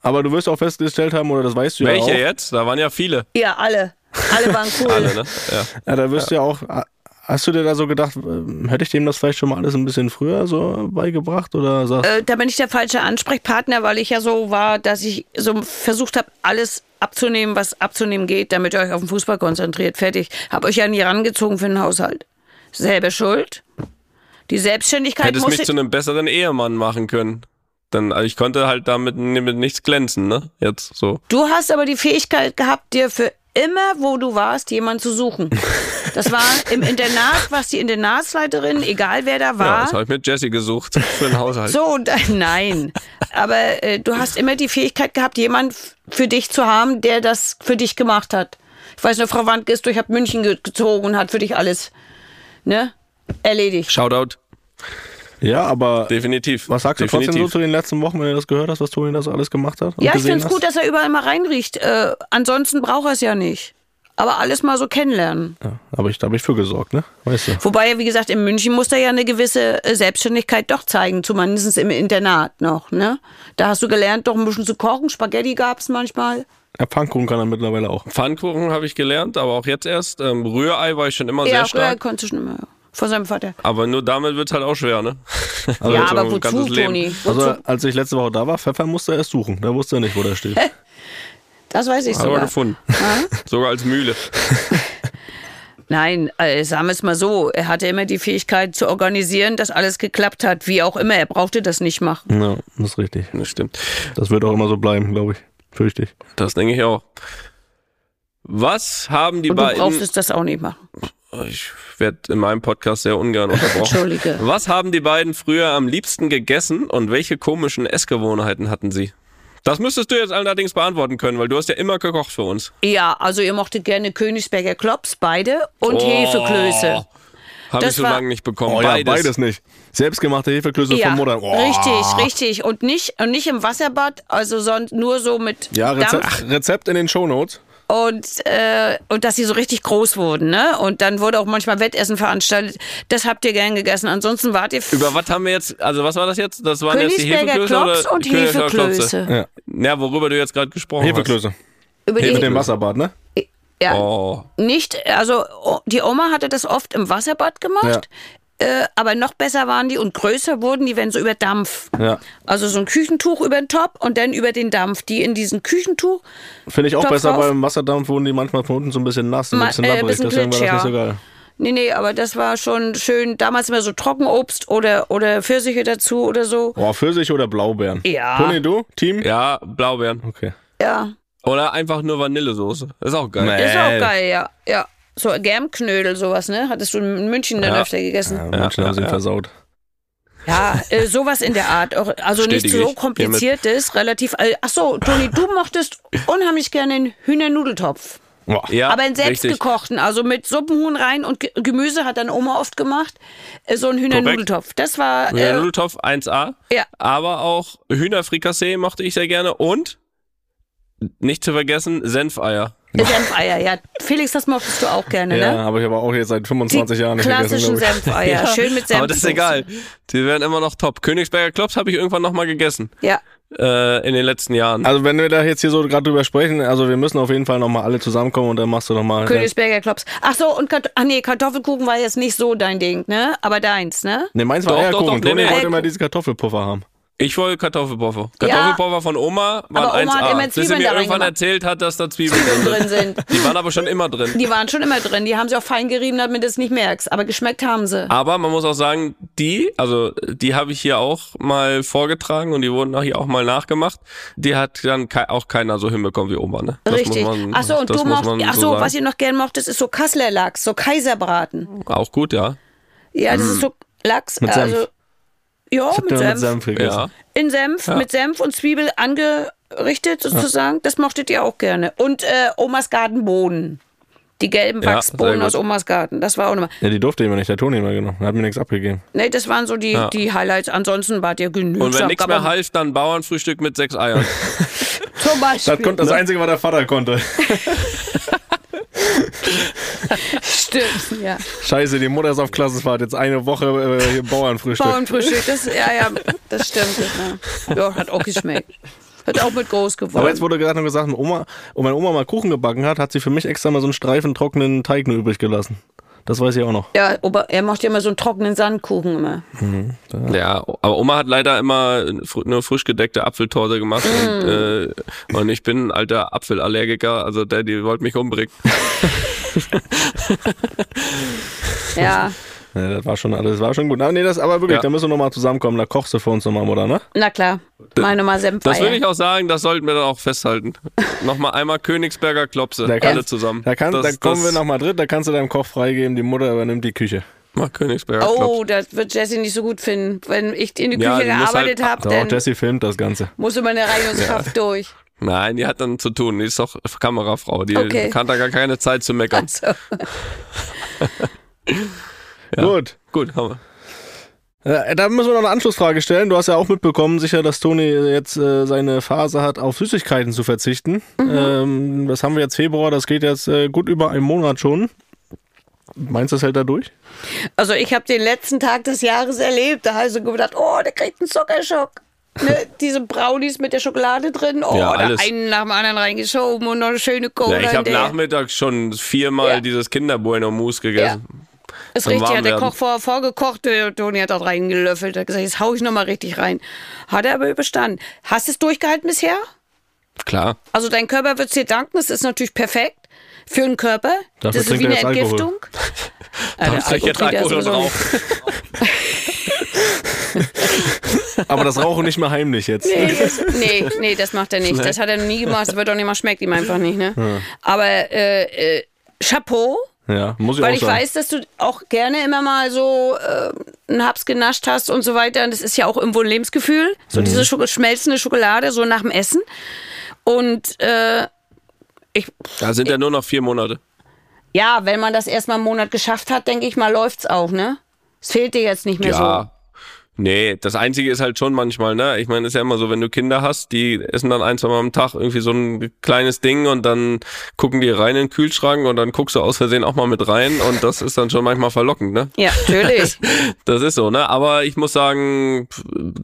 Aber du wirst auch festgestellt haben, oder das weißt du ja Welche auch. jetzt? Da waren ja viele. ja, alle. Alle waren cool. Alle, ne? Ja. Ja, da wirst du ja auch. Hast du dir da so gedacht, ähm, hätte ich dem das vielleicht schon mal alles ein bisschen früher so beigebracht oder sagst Äh, da bin ich der falsche Ansprechpartner, weil ich ja so war, dass ich so versucht habe, alles abzunehmen, was abzunehmen geht, damit ihr euch auf den Fußball konzentriert. Fertig. Hab euch ja nie rangezogen für den Haushalt. Selber schuld. Die Selbstständigkeit Hättest mich zu einem besseren Ehemann machen können. Dann, also ich konnte halt damit mit nichts glänzen, ne? Jetzt so. Du hast aber die Fähigkeit gehabt, dir für immer, wo du warst, jemanden zu suchen. Das war im Internat, was die Internatsleiterin, egal wer da Ja, war. das habe ich mit Jesse gesucht für den Haushalt. So, und, äh, nein. Aber äh, du hast immer die Fähigkeit gehabt, jemanden für dich zu haben, der das für dich gemacht hat. Ich weiß nur, Frau Wandke ist durch München ge- gezogen und hat für dich alles ne, erledigt. Shoutout, Ja, aber definitiv. was sagst du definitiv. trotzdem so zu den letzten Wochen, wenn du das gehört hast, was Toni da so alles gemacht hat? und Ja, ich finde es gut, dass er überall mal reinriecht. Äh, ansonsten braucht er es ja nicht. Aber alles mal so kennenlernen. Ja, aber ich, da habe ich für gesorgt, ne? Weißt du. Wobei, er, wie gesagt, in München muss er ja eine gewisse äh, Selbstständigkeit doch zeigen, zumindest im Internat noch. Ne? Da hast du gelernt, doch ein bisschen zu kochen. Spaghetti gab es manchmal. Ja, Pfannkuchen kann er mittlerweile auch. Pfannkuchen habe ich gelernt, aber auch jetzt erst. Ähm, Rührei war ich schon immer ja, sehr stark. früher konntest du schon immer. Von seinem Vater. Aber nur damit wird's halt auch schwer, ne? Also ja, aber wozu. Toni? Wozu? Also, als ich letzte Woche da war, Pfeffer musste er erst suchen. Da wusste er nicht, wo der steht. das weiß ich wir sogar. gefunden. Sogar als Mühle. Nein, äh, sagen wir es mal so. Er hatte immer die Fähigkeit zu organisieren, dass alles geklappt hat. Wie auch immer. Er brauchte das nicht machen. ja, das ist richtig. Das stimmt. Das wird auch immer so bleiben, glaube ich. Fürchte ich. Das denke ich auch. Was haben die Und du beiden. brauchtest das auch nicht machen. Ich werde in meinem Podcast sehr ungern unterbrochen. Entschuldige. Was haben die beiden früher am liebsten gegessen und welche komischen Essgewohnheiten hatten sie? Das müsstest du jetzt allerdings beantworten können, weil du hast ja immer gekocht für uns. Ja, also ihr mochtet gerne Königsberger Klops, beide, und Hefeklöße. Habe ich so lange nicht bekommen. Oh ja, beides. beides nicht. Selbstgemachte Hefeklöße Ja, von Mutter. Oh. richtig, richtig. Und nicht, und nicht im Wasserbad, also sonst nur so mit Ja, Rezept, Dampf. Rezept in den Shownotes. Und, äh, und dass sie so richtig groß wurden, ne? Und dann wurde auch manchmal Wettessen veranstaltet. Das habt ihr gern gegessen. Ansonsten wart ihr Über was haben wir jetzt, also was war das jetzt? Das waren jetzt die Hefeklöße Klops und? Hefeklöße. Ja. Ja, worüber du jetzt gerade gesprochen Hefeklöße. Über Mit die, dem Wasserbad, ne? ja, hast. Oh, nicht, also die Oma hatte das oft im Wasserbad gemacht. Äh, aber noch besser waren die und größer wurden die, wenn so über Dampf. Ja. Also so ein Küchentuch über den Top und dann über den Dampf. Die in diesem Küchentuch Finde ich auch Topf besser, drauf. weil im Wasserdampf wurden die manchmal von unten so ein bisschen nass, ein Ma- bisschen äh, labbrig. bisschen Deswegen war das glitsch, nicht so ja. geil. Nee, nee, aber das war schon schön. Damals immer so Trockenobst oder, oder Pfirsiche dazu oder so. Boah, Pfirsich oder Blaubeeren? Ja. Toni, du? Team? ja, Blaubeeren. Okay. Ja, Oder einfach nur Vanillesoße. Ist auch geil. Nee. ist auch Äh. geil, ja. ja. So Germknödel, sowas, ne? Hattest du in München dann Ja. öfter gegessen? Ja, manche ja, haben sie ja. versaut. Ja, äh, sowas in der Art. Auch- Also nicht Bestätige so kompliziertes, relativ. Äh, ach so, Toni, du mochtest unheimlich gerne einen Hühnernudeltopf. Ja, Aber einen selbstgekochten, also mit Suppenhuhn rein und Ge- Gemüse hat dann Oma oft gemacht. Äh, So ein Hühnernudeltopf. Das war. Äh, Nudeltopf 1A. ja. Aber auch Hühnerfrikassee mochte ich sehr gerne und nicht zu vergessen Senfeier. Senfeier, ja. Felix, das mochtest du auch gerne, Ja, ne? habe ich aber auch jetzt seit 25 Jahren nicht klassischen gegessen. Senfeier. Schön mit Senf. Aber das ist egal. Die werden immer noch top. Königsberger Klops habe ich irgendwann nochmal gegessen. Ja. Äh, in den letzten Jahren. Also wenn wir da jetzt hier so gerade drüber sprechen, also wir müssen auf jeden Fall nochmal alle zusammenkommen und dann machst du nochmal... Königsberger Klops. Ach so, und Kart ach nee, Kartoffelkuchen war jetzt nicht so dein Ding, ne? Aber deins, ne? Ne, meins war Doch, Eierkuchen. doch, doch, nee, Toni nee. wollte immer diese Kartoffelpuffer haben. Ich wollte Kartoffelpuffer. Kartoffelpuffer von Oma waren Aber Oma 1A. hat immer bis sie Zwiebeln mir da irgendwann erzählt hat, dass da Zwiebeln drin drin sind. Die waren aber schon immer drin. Die waren schon immer drin. Die haben sie auch fein gerieben, damit du es nicht merkst. Aber geschmeckt haben sie. Aber man muss auch sagen, die, also die habe ich hier auch mal vorgetragen und die wurden auch hier auch mal nachgemacht. Die hat dann auch keiner so hinbekommen wie Oma, ne? Das Richtig. Muss man, Ach so, und das du mochtest, ach so was ihr noch gern mochtet, ist so Kasseler Lachs, so Kaiserbraten. Auch gut, ja. Ja, das ist so Lachs, Mit Senf. also, ja, mit Senf. mit Senf. Ja. In Senf, mit Senf und Zwiebel angerichtet sozusagen. Das mochtet ihr auch gerne. Und äh, Omas Gartenbohnen. Die gelben Ja, Wachsbohnen aus. Omas Garten. Das war auch nochmal. Ja, die durfte immer nicht, der Toni immer genommen. Hat mir nichts abgegeben. Nee, das waren so die, Ja. die Highlights. Ansonsten wart ihr genügsam. Und wenn nichts mehr half, dann Bauernfrühstück mit sechs Eiern. Zum Beispiel. Das, konnte, das Einzige, was der Vater konnte. Stimmt, ja. Scheiße, die Mutter ist auf Klassenfahrt. Jetzt eine Woche äh, hier Bauernfrühstück. Bauernfrühstück, das, ja, ja, das stimmt. Ja. ja, hat auch geschmeckt. Hat auch mit groß geworden. Aber jetzt wurde gerade noch gesagt, meine Oma, und meine Oma mal Kuchen gebacken hat, hat sie für mich extra mal so einen Streifen trockenen Teig nur übrig gelassen. Das weiß ich auch noch. ja, aber er macht ja immer so einen trockenen Sandkuchen immer. Ja, aber Oma hat leider immer nur frisch gedeckte Apfeltorte gemacht und, Mm. äh, und ich bin ein alter Apfelallergiker, also der, die wollte mich umbringen. Ja, Ja, das war schon alles, das war schon gut. Aber nee, das, aber wirklich, Ja. da müssen wir nochmal zusammenkommen. Da kochst du für uns nochmal, oder, ne? na klar. Meine mal Senf. Das will ich auch sagen, das sollten wir dann auch festhalten. Nochmal einmal Königsberger Klopse, Da kann- alle zusammen. Da, kann, das, da kommen das, wir nach Madrid, da kannst du deinem Koch freigeben, die Mutter übernimmt die Küche. Mal Königsberger Oh, Klops. das wird Jesse nicht so gut finden. Wenn ich in die Ja, Küche die muss gearbeitet halt- habe, Doch, dann Jessie filmt das Ganze. muss immer eine Reinigungskraft durch. Nein, die hat dann zu tun, die ist doch Kamerafrau, die Okay. hat da gar keine Zeit zu meckern. Also, Gut. Gut, haben wir. Äh, da müssen wir noch eine Anschlussfrage stellen. Du hast ja auch mitbekommen, sicher, dass Toni jetzt äh, seine Phase hat, auf Süßigkeiten zu verzichten. Ähm, das haben wir jetzt Februar, das geht jetzt äh, gut über einen Monat schon. Meinst du, das hält da durch? also ich habe den letzten Tag des Jahres erlebt. Da habe ich so gedacht, oh, der kriegt einen Zuckerschock. Ne, diese Brownies mit der Schokolade drin, oh, Ja, da alles. einen nach dem anderen reingeschoben und noch eine schöne Cola. Ja, ich habe der. nachmittags schon viermal Ja. dieses Kinder Bueno Mousse gegessen. Ist Zum richtig, hat der. Koch vor, vorgekocht, der Toni hat auch reingelöffelt, hat gesagt, jetzt hau ich noch mal richtig rein. Hat er aber überstanden. Hast du es durchgehalten bisher? Klar. Also dein Körper wird es dir danken, das ist natürlich perfekt für den Körper. Dafür das ist wie eine Alkohol. Entgiftung. Ja, der jetzt trinkt er Alkohol und sowieso Rauch. Aber das Rauchen nicht mehr heimlich jetzt. Nee, das, nee, nee, das macht er nicht. Das hat er noch nie gemacht. Das wird auch nicht mal schmeckt ihm einfach nicht, ne? Aber äh, äh, Chapeau, Ja, muss ich weil auch ich sagen. weiß, dass du auch gerne immer mal so äh, einen Haps genascht hast und so weiter. Und das ist ja auch irgendwo ein Lebensgefühl. So Mhm. diese Schoko schmelzende Schokolade, so nach dem Essen. Und äh, ich, Da sind ja nur noch vier Monate. ja, wenn man das erstmal einen Monat geschafft hat, denke ich mal, läuft's auch, ne? Es fehlt dir jetzt nicht mehr Ja. Nee, das Einzige ist halt schon manchmal, ne? Ich meine, ist ja immer so, wenn du Kinder hast, die essen dann ein, zwei Mal am Tag irgendwie so ein kleines Ding und dann gucken die rein in den Kühlschrank und dann guckst du aus Versehen auch mal mit rein und das ist dann schon manchmal verlockend, ne? Ja, natürlich. Das ist so, ne? Aber ich muss sagen,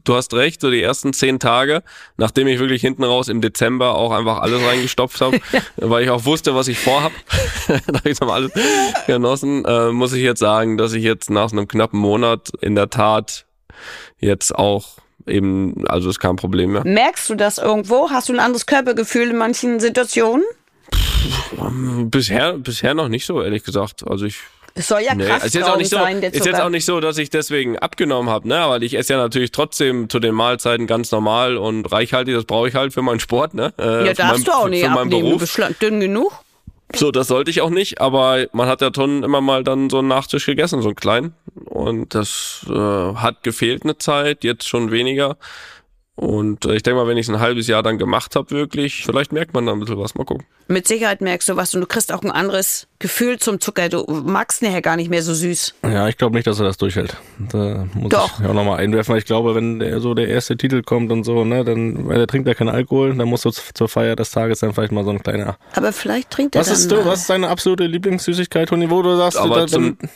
du hast recht, so die ersten zehn Tage, nachdem ich wirklich hinten raus im Dezember auch einfach alles reingestopft habe, weil ich auch wusste, was ich vorhab, da habe ich nochmal alles genossen, äh, muss ich jetzt sagen, dass ich jetzt nach einem knappen Monat in der Tat jetzt auch eben, also ist kein Problem mehr. Merkst du das irgendwo? Hast du ein anderes Körpergefühl in manchen Situationen? Bisher, bisher noch nicht so, ehrlich gesagt. Also ich Es soll ja Nee, krass ist jetzt auch nicht so, sein, der ist jetzt auch nicht so, dass ich deswegen abgenommen habe, ne? Aber ich esse ja natürlich trotzdem zu den Mahlzeiten ganz normal und reichhaltig. Das brauche ich halt für meinen Sport, ne? Äh, ja, für mein- darfst du auch nicht abnehmen. Du Beruf. bist schlank- dünn genug. So, das sollte ich auch nicht, aber man hat ja schon immer mal dann so einen Nachtisch gegessen, so einen kleinen. Und das äh, hat gefehlt eine Zeit, jetzt schon weniger. Und äh, ich denke mal, wenn ich es ein halbes Jahr dann gemacht habe, wirklich, vielleicht merkt man da ein bisschen was. Mal gucken. Mit Sicherheit merkst du was und du kriegst auch ein anderes Gefühl zum Zucker. Du magst nachher gar nicht mehr so süß. Ja, ich glaube nicht, dass er das durchhält. Da muss Doch. ich auch nochmal einwerfen, weil ich glaube, wenn der, so der erste Titel kommt und so, ne, dann, weil er trinkt ja keinen Alkohol, dann muss so z- zur Feier des Tages dann vielleicht mal so ein kleiner. Aber vielleicht trinkt er Was dann ist, du, mal. was ist deine absolute Lieblingssüßigkeit, Toni, wo du sagst, Aber da, zum, dann,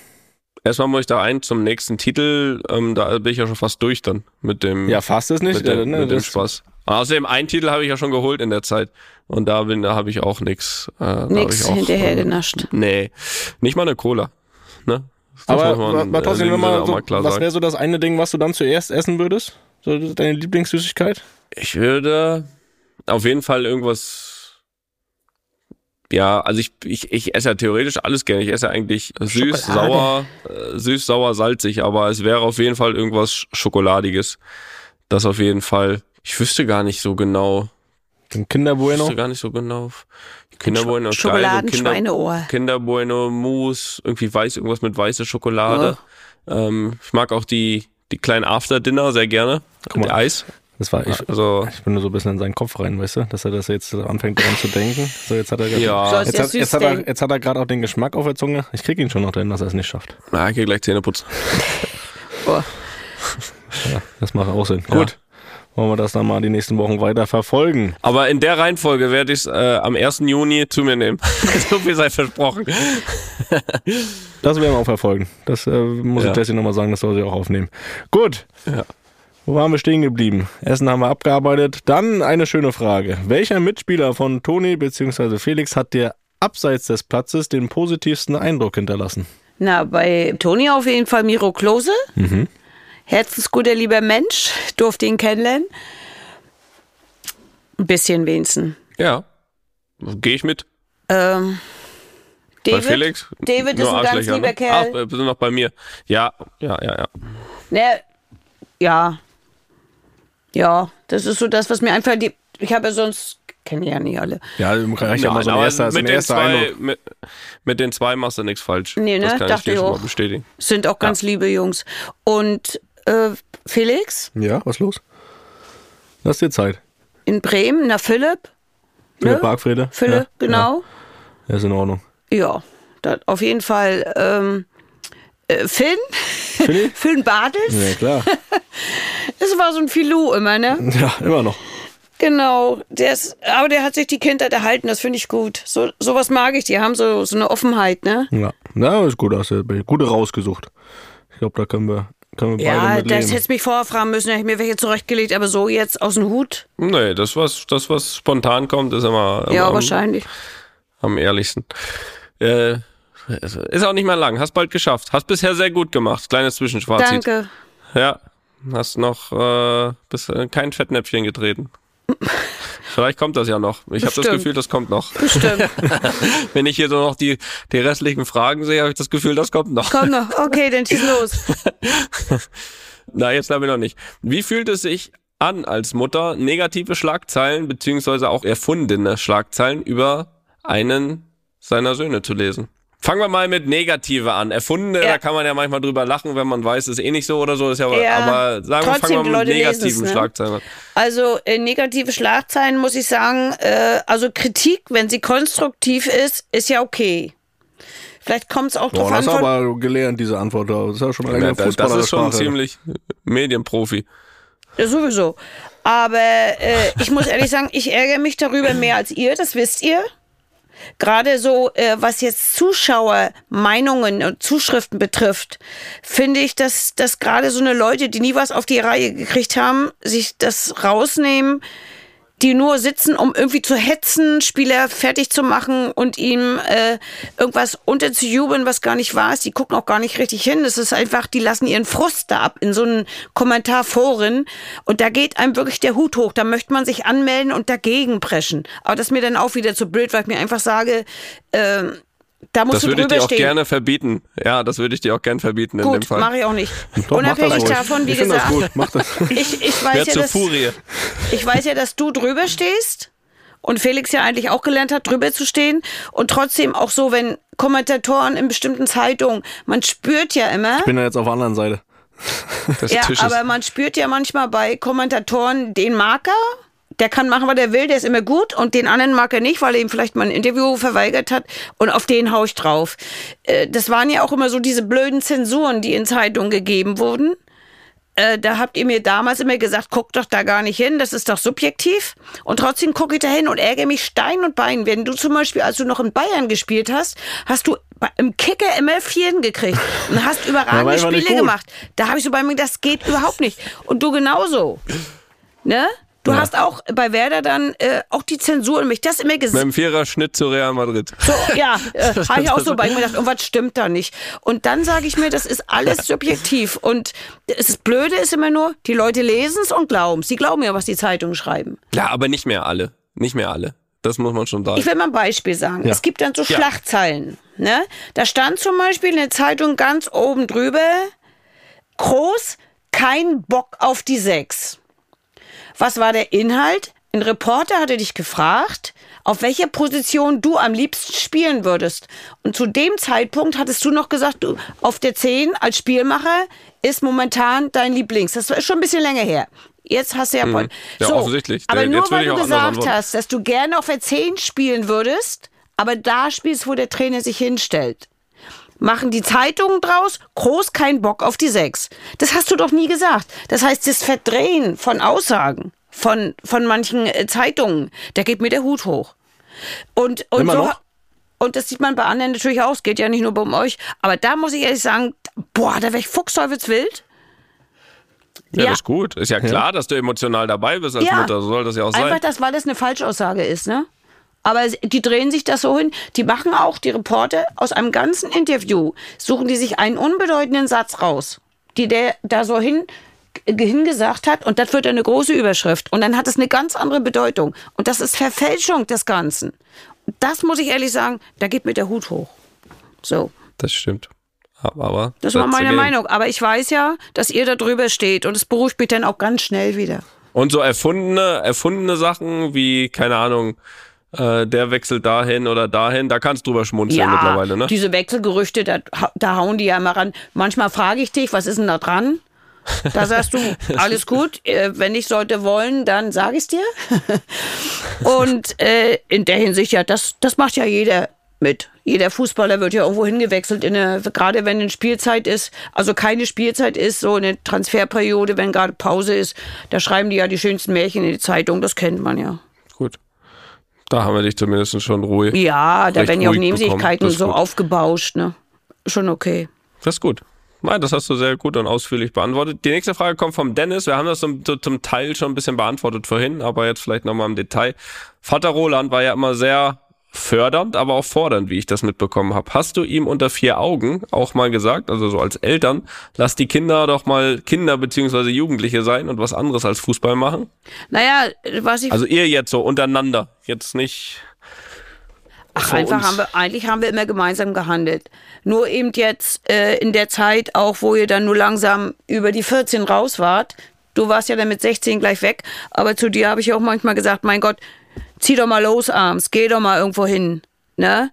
erstmal muss ich da ein zum nächsten Titel, ähm, da bin ich ja schon fast durch dann mit dem. ja, fast ist nicht, mit, dem, äh, ne, mit dem Spaß. Außerdem, einen Titel habe ich ja schon geholt in der Zeit. Und da bin, da habe ich auch nix. Äh, Nix hinterher äh, genascht. Nee, nicht mal eine Cola. Ne? Das Aber, man, aber trotzdem, äh, so, mal klar was wäre so das eine Ding, was du dann zuerst essen würdest? So deine Lieblingssüßigkeit? Ich würde auf jeden Fall irgendwas. Ja, also ich, ich, ich esse ja theoretisch alles gerne. Ich esse ja eigentlich süß, Schokolade. sauer, äh, süß, sauer, salzig, aber es wäre auf jeden Fall irgendwas Sch- Schokoladiges. Das auf jeden Fall. Ich wüsste gar nicht so genau. Den Kinder Ich wüsste gar nicht so genau. Kinder Bueno ist geil, so Schokoladen, Kinder, Schweineohr. Kinder Bueno, Mousse, irgendwie weiß, irgendwas mit weißer Schokolade. Ähm, ich mag auch die, die kleinen After-Dinner sehr gerne. Guck mal. Mit Eis. Das war ich. Also, Ich bin nur so ein bisschen in seinen Kopf rein, weißt du, dass er das jetzt anfängt daran zu denken. So, jetzt hat er gerade- Ja. Jetzt hat, jetzt, hat er, jetzt hat er gerade auch den Geschmack auf der Zunge. Ich krieg ihn schon noch dahin, dass er es nicht schafft. na, ich geh gleich Zähne putzen. Boah. Ja, das macht auch Sinn. Gut. Wollen wir das dann mal die nächsten Wochen weiter verfolgen? Aber in der Reihenfolge werde ich es äh, am 1. Juni zu mir nehmen. so viel sei versprochen. Das werden wir auch verfolgen. Das äh, muss Ja. ich Jessie nochmal sagen, das soll sie auch aufnehmen. Gut. Ja. Wo waren wir stehen geblieben? Essen haben wir abgearbeitet. Dann eine schöne Frage. Welcher Mitspieler von Toni bzw. Felix hat dir abseits des Platzes den positivsten Eindruck hinterlassen? Na, bei Toni auf jeden Fall Miro Klose. Herzensguter, lieber Mensch. Durfte ihn kennenlernen. Ein bisschen wenigstens. Ja. Gehe ich mit. Ähm, Bei David? Felix? David ist ein ganz lieber ne? Kerl. Ach, wir sind noch bei mir. Ja, ja, ja, ja. Ne, ja. Ja, das ist so das, was mir einfach die. Ich habe ja sonst. Kenne ja nicht alle. Ja, reicht ja mal so ein aber erster, so ein mit, den zwei, mit, mit den zwei machst du nichts falsch. Nee, ne? Das kann Dachte ich dir schon auch. mal bestätigen. Sind auch ganz liebe Jungs. Und äh, Felix Ja, was los? Lass dir Zeit. in Bremen, na Philipp. Philipp Ne? Bargfrede. Philipp, ja, genau. Ja, ist in Ordnung. Ja, da, auf jeden Fall. Ähm, äh, Finn? Finn Bartels. Ja, klar. Das war so ein Filou immer, ne? ja, immer noch. Genau. Der ist, aber der hat sich die Kindheit erhalten, das finde ich gut. So, sowas mag ich. Die haben so, so eine Offenheit, ne? Ja, na, ist gut. Hast du gute rausgesucht. Ich glaube, da können wir, können wir beide Ja, mit das hättest mich vorher fragen müssen, hätte ich mir welche zurechtgelegt, aber so jetzt aus dem Hut? Nee, das was, das, was spontan kommt, ist immer, immer Ja, am, wahrscheinlich. am ehrlichsten. Äh, ist auch nicht mehr lang. Hast bald geschafft. Hast bisher sehr gut gemacht. Kleines Zwischenfazit. Danke. Ja. Hast noch äh, bis, äh, kein Fettnäpfchen getreten. Vielleicht kommt das ja noch. Ich habe das. Gefühl, das kommt noch. Bestimmt. Wenn ich hier so noch die, die restlichen Fragen sehe, habe ich das Gefühl, das kommt noch. Komm noch. Okay, dann schieß los. Na, jetzt glaube ich noch nicht. Wie fühlt es sich an als Mutter, negative Schlagzeilen beziehungsweise auch erfundene Schlagzeilen über einen seiner Söhne zu lesen? Fangen wir mal mit negative an. Erfundene, Ja. da kann man ja manchmal drüber lachen, wenn man weiß, ist eh nicht so oder so. Ist ja, aber- Ja, aber sagen wir, trotzdem, fangen die wir mit Leute negativen ne? Schlagzeilen an. Also äh, negative Schlagzeilen muss ich sagen, äh, also Kritik, wenn sie konstruktiv ist, ist ja okay. Vielleicht kommt es auch drauf Boah, an. das ist Von, aber gelernt, diese Antwort. da. Das ist ja schon eine Ja, das, das ist schon ziemlich Medienprofi. ja, sowieso. Aber äh, ich muss ehrlich sagen, ich ärgere mich darüber mehr als ihr, das wisst ihr. Gerade so, äh, was jetzt Zuschauermeinungen und Zuschriften betrifft, finde ich, dass, dass gerade so eine Leute, die nie was auf die Reihe gekriegt haben, sich das rausnehmen, die nur sitzen, um irgendwie zu hetzen, Spieler fertig zu machen und ihm äh, irgendwas unterzujubeln, was gar nicht wahr ist. Die gucken auch gar nicht richtig hin. Das ist einfach, die lassen ihren Frust da ab in so einen Kommentarforen. Und da geht einem wirklich der Hut hoch. Da möchte man sich anmelden und dagegen preschen. Aber das ist mir dann auch wieder zu blöd, weil ich mir einfach sage, ähm, da musst Das du würde ich dir auch stehen. gerne verbieten. Ja, das würde ich dir auch gerne verbieten in dem Gut, Fall. mache ich auch nicht. Doch, Unabhängig davon, wie ich finde das gesagt, gut. Mach das. ich, ich weiß Wer ja, zur dass, Furie. ich weiß ja, dass du drüber stehst und Felix ja eigentlich auch gelernt hat, drüber zu stehen. Und trotzdem auch so, wenn Kommentatoren in bestimmten Zeitungen, man spürt ja immer, Ich bin ja jetzt auf der anderen Seite. Ja, aber man spürt ja manchmal bei Kommentatoren den Marker. Der kann machen, was er will, der ist immer gut und den anderen mag er nicht, weil er ihm vielleicht mal ein Interview verweigert hat und auf den hau ich drauf. Äh, Das waren ja auch immer so diese blöden Zensuren, die in Zeitungen gegeben wurden. Äh, Da habt ihr mir damals immer gesagt, guck doch da gar nicht hin, das ist doch subjektiv. Und trotzdem gucke ich da hin und ärgere mich Stein und Bein. Wenn du zum Beispiel, als du noch in Bayern gespielt hast, hast du im Kicker immer Vierten gekriegt und hast überragende Spiele gemacht. Da habe ich so bei mir, das geht überhaupt nicht. Und du genauso. Ne? Du hast auch bei Werder dann äh, auch die Zensur und mich das immer Mit gesagt. dem Vierer-Schnitt zu Real Madrid. So, ja, äh, habe ich auch so bei mir gedacht, irgendwas stimmt da nicht. Und dann sage ich mir, das ist alles subjektiv. Und das Blöde ist immer nur, die Leute lesen es und glauben Sie glauben ja, was die Zeitungen schreiben. Ja, aber nicht mehr alle. Nicht mehr alle. Das muss man schon sagen. Ich will mal ein Beispiel sagen. Ja. Es gibt dann so Ja. Schlagzeilen. Ne? Da stand zum Beispiel in der Zeitung ganz oben drüber, groß, kein Bock auf die Sechs. Was war der Inhalt? Ein Reporter hatte dich gefragt, auf welcher Position du am liebsten spielen würdest. Und zu dem Zeitpunkt hattest du noch gesagt, du auf der 10 als Spielmacher ist momentan dein Lieblings. Das ist schon ein bisschen länger her. Jetzt hast du ja, Mhm. Ja, offensichtlich. Aber Jetzt nur weil du gesagt hast, dass du gerne auf der 10 spielen würdest, aber da spielst, wo der Trainer sich hinstellt. Machen die Zeitungen draus, groß kein Bock auf die 6. Das hast du doch nie gesagt. Das heißt, das Verdrehen von Aussagen von, von manchen äh, Zeitungen, da geht mir der Hut hoch. Und, und so, noch? und das sieht man bei anderen natürlich auch, es geht ja nicht nur um euch, aber da muss ich ehrlich sagen, boah, da wäre ich fuchsteufelswild. ja, ja. das ist gut. Ist ja klar, dass du emotional dabei bist als Ja. Mutter. So soll das ja auch Einfach sein. das, weil das eine Falschaussage ist, ne? Aber die drehen sich das so hin. Die machen auch, die Reporter, aus einem ganzen Interview, suchen die sich einen unbedeutenden Satz raus, die der da so hin, hingesagt hat und das wird eine große Überschrift. Und dann hat es eine ganz andere Bedeutung. Und das ist Verfälschung des Ganzen. Das muss ich ehrlich sagen, da geht mir der Hut hoch. So. Das stimmt. Aber Das war meine. Meinung. Aber ich weiß ja, dass ihr da drüber steht und es beruhigt mich dann auch ganz schnell wieder. Und so erfundene, erfundene Sachen wie, keine Ahnung, äh, der wechselt dahin oder dahin, da kannst du drüber schmunzeln mittlerweile, ne? Diese Wechselgerüchte, da, da hauen die ja immer ran. Manchmal frage ich dich, was ist denn da dran? Da sagst du, alles gut, äh, wenn ich sollte wollen, dann sage ich dir. Und äh, in der Hinsicht, ja, das, das macht ja jeder mit. Jeder Fußballer wird ja irgendwo hingewechselt, in eine, gerade wenn eine Spielzeit ist, also keine Spielzeit ist, so eine Transferperiode, wenn gerade Pause ist, da schreiben die ja die schönsten Märchen in die Zeitung, das kennt man ja. Da haben wir dich zumindest schon ruhig. Ja, da werden ja auch Nebensächlichkeiten so gut. aufgebauscht, ne? Schon okay. Das ist gut. Nein, das hast du sehr gut und ausführlich beantwortet. Die nächste Frage kommt vom Dennis. Wir haben das zum, zum Teil schon ein bisschen beantwortet vorhin, aber jetzt vielleicht nochmal im Detail. Vater Roland war ja immer sehr fördernd, aber auch fordernd, wie ich das mitbekommen habe. Hast du ihm unter vier Augen auch mal gesagt, also so als Eltern, lass die Kinder doch mal Kinder beziehungsweise Jugendliche sein und was anderes als Fußball machen? Naja, was ich Also ihr jetzt so untereinander, jetzt nicht. Ach, einfach uns. haben wir, eigentlich haben wir immer gemeinsam gehandelt. Nur eben jetzt äh, in der Zeit, auch wo ihr dann nur langsam über die 14 raus wart. Du warst ja dann mit 16 gleich weg, aber zu dir habe ich auch manchmal gesagt, mein Gott, zieh doch mal los abends, geh doch mal irgendwo hin. Ne?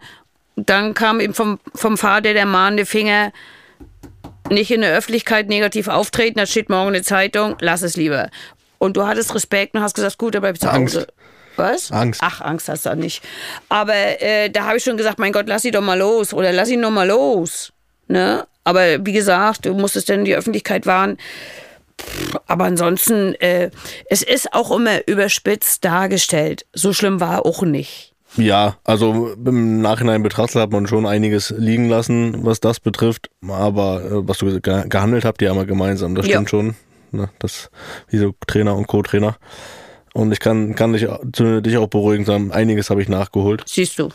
Dann kam eben vom, vom Vater der mahnende Finger, nicht in der Öffentlichkeit negativ auftreten, da steht morgen in der Zeitung, lass es lieber. Und du hattest Respekt und hast gesagt, gut, dann bleib ich zu Angst. Hause. Was? Angst. Ach, Angst hast du auch nicht. Aber äh, da habe ich schon gesagt, mein Gott, lass sie doch mal los oder lass ihn doch mal los. Ne? Aber wie gesagt, du musstest dann in die Öffentlichkeit warnen. Aber ansonsten, äh, es ist auch immer überspitzt dargestellt. So schlimm war auch nicht. Ja, also im Nachhinein betrachtet hat man schon einiges liegen lassen, was das betrifft. Aber äh, was du ge gehandelt habt, ja immer gemeinsam, das Ja. stimmt schon. Ne? Das wie so Trainer und Co-Trainer. Und ich kann, kann dich, zu- dich auch beruhigen sagen, einiges habe ich nachgeholt. Siehst du.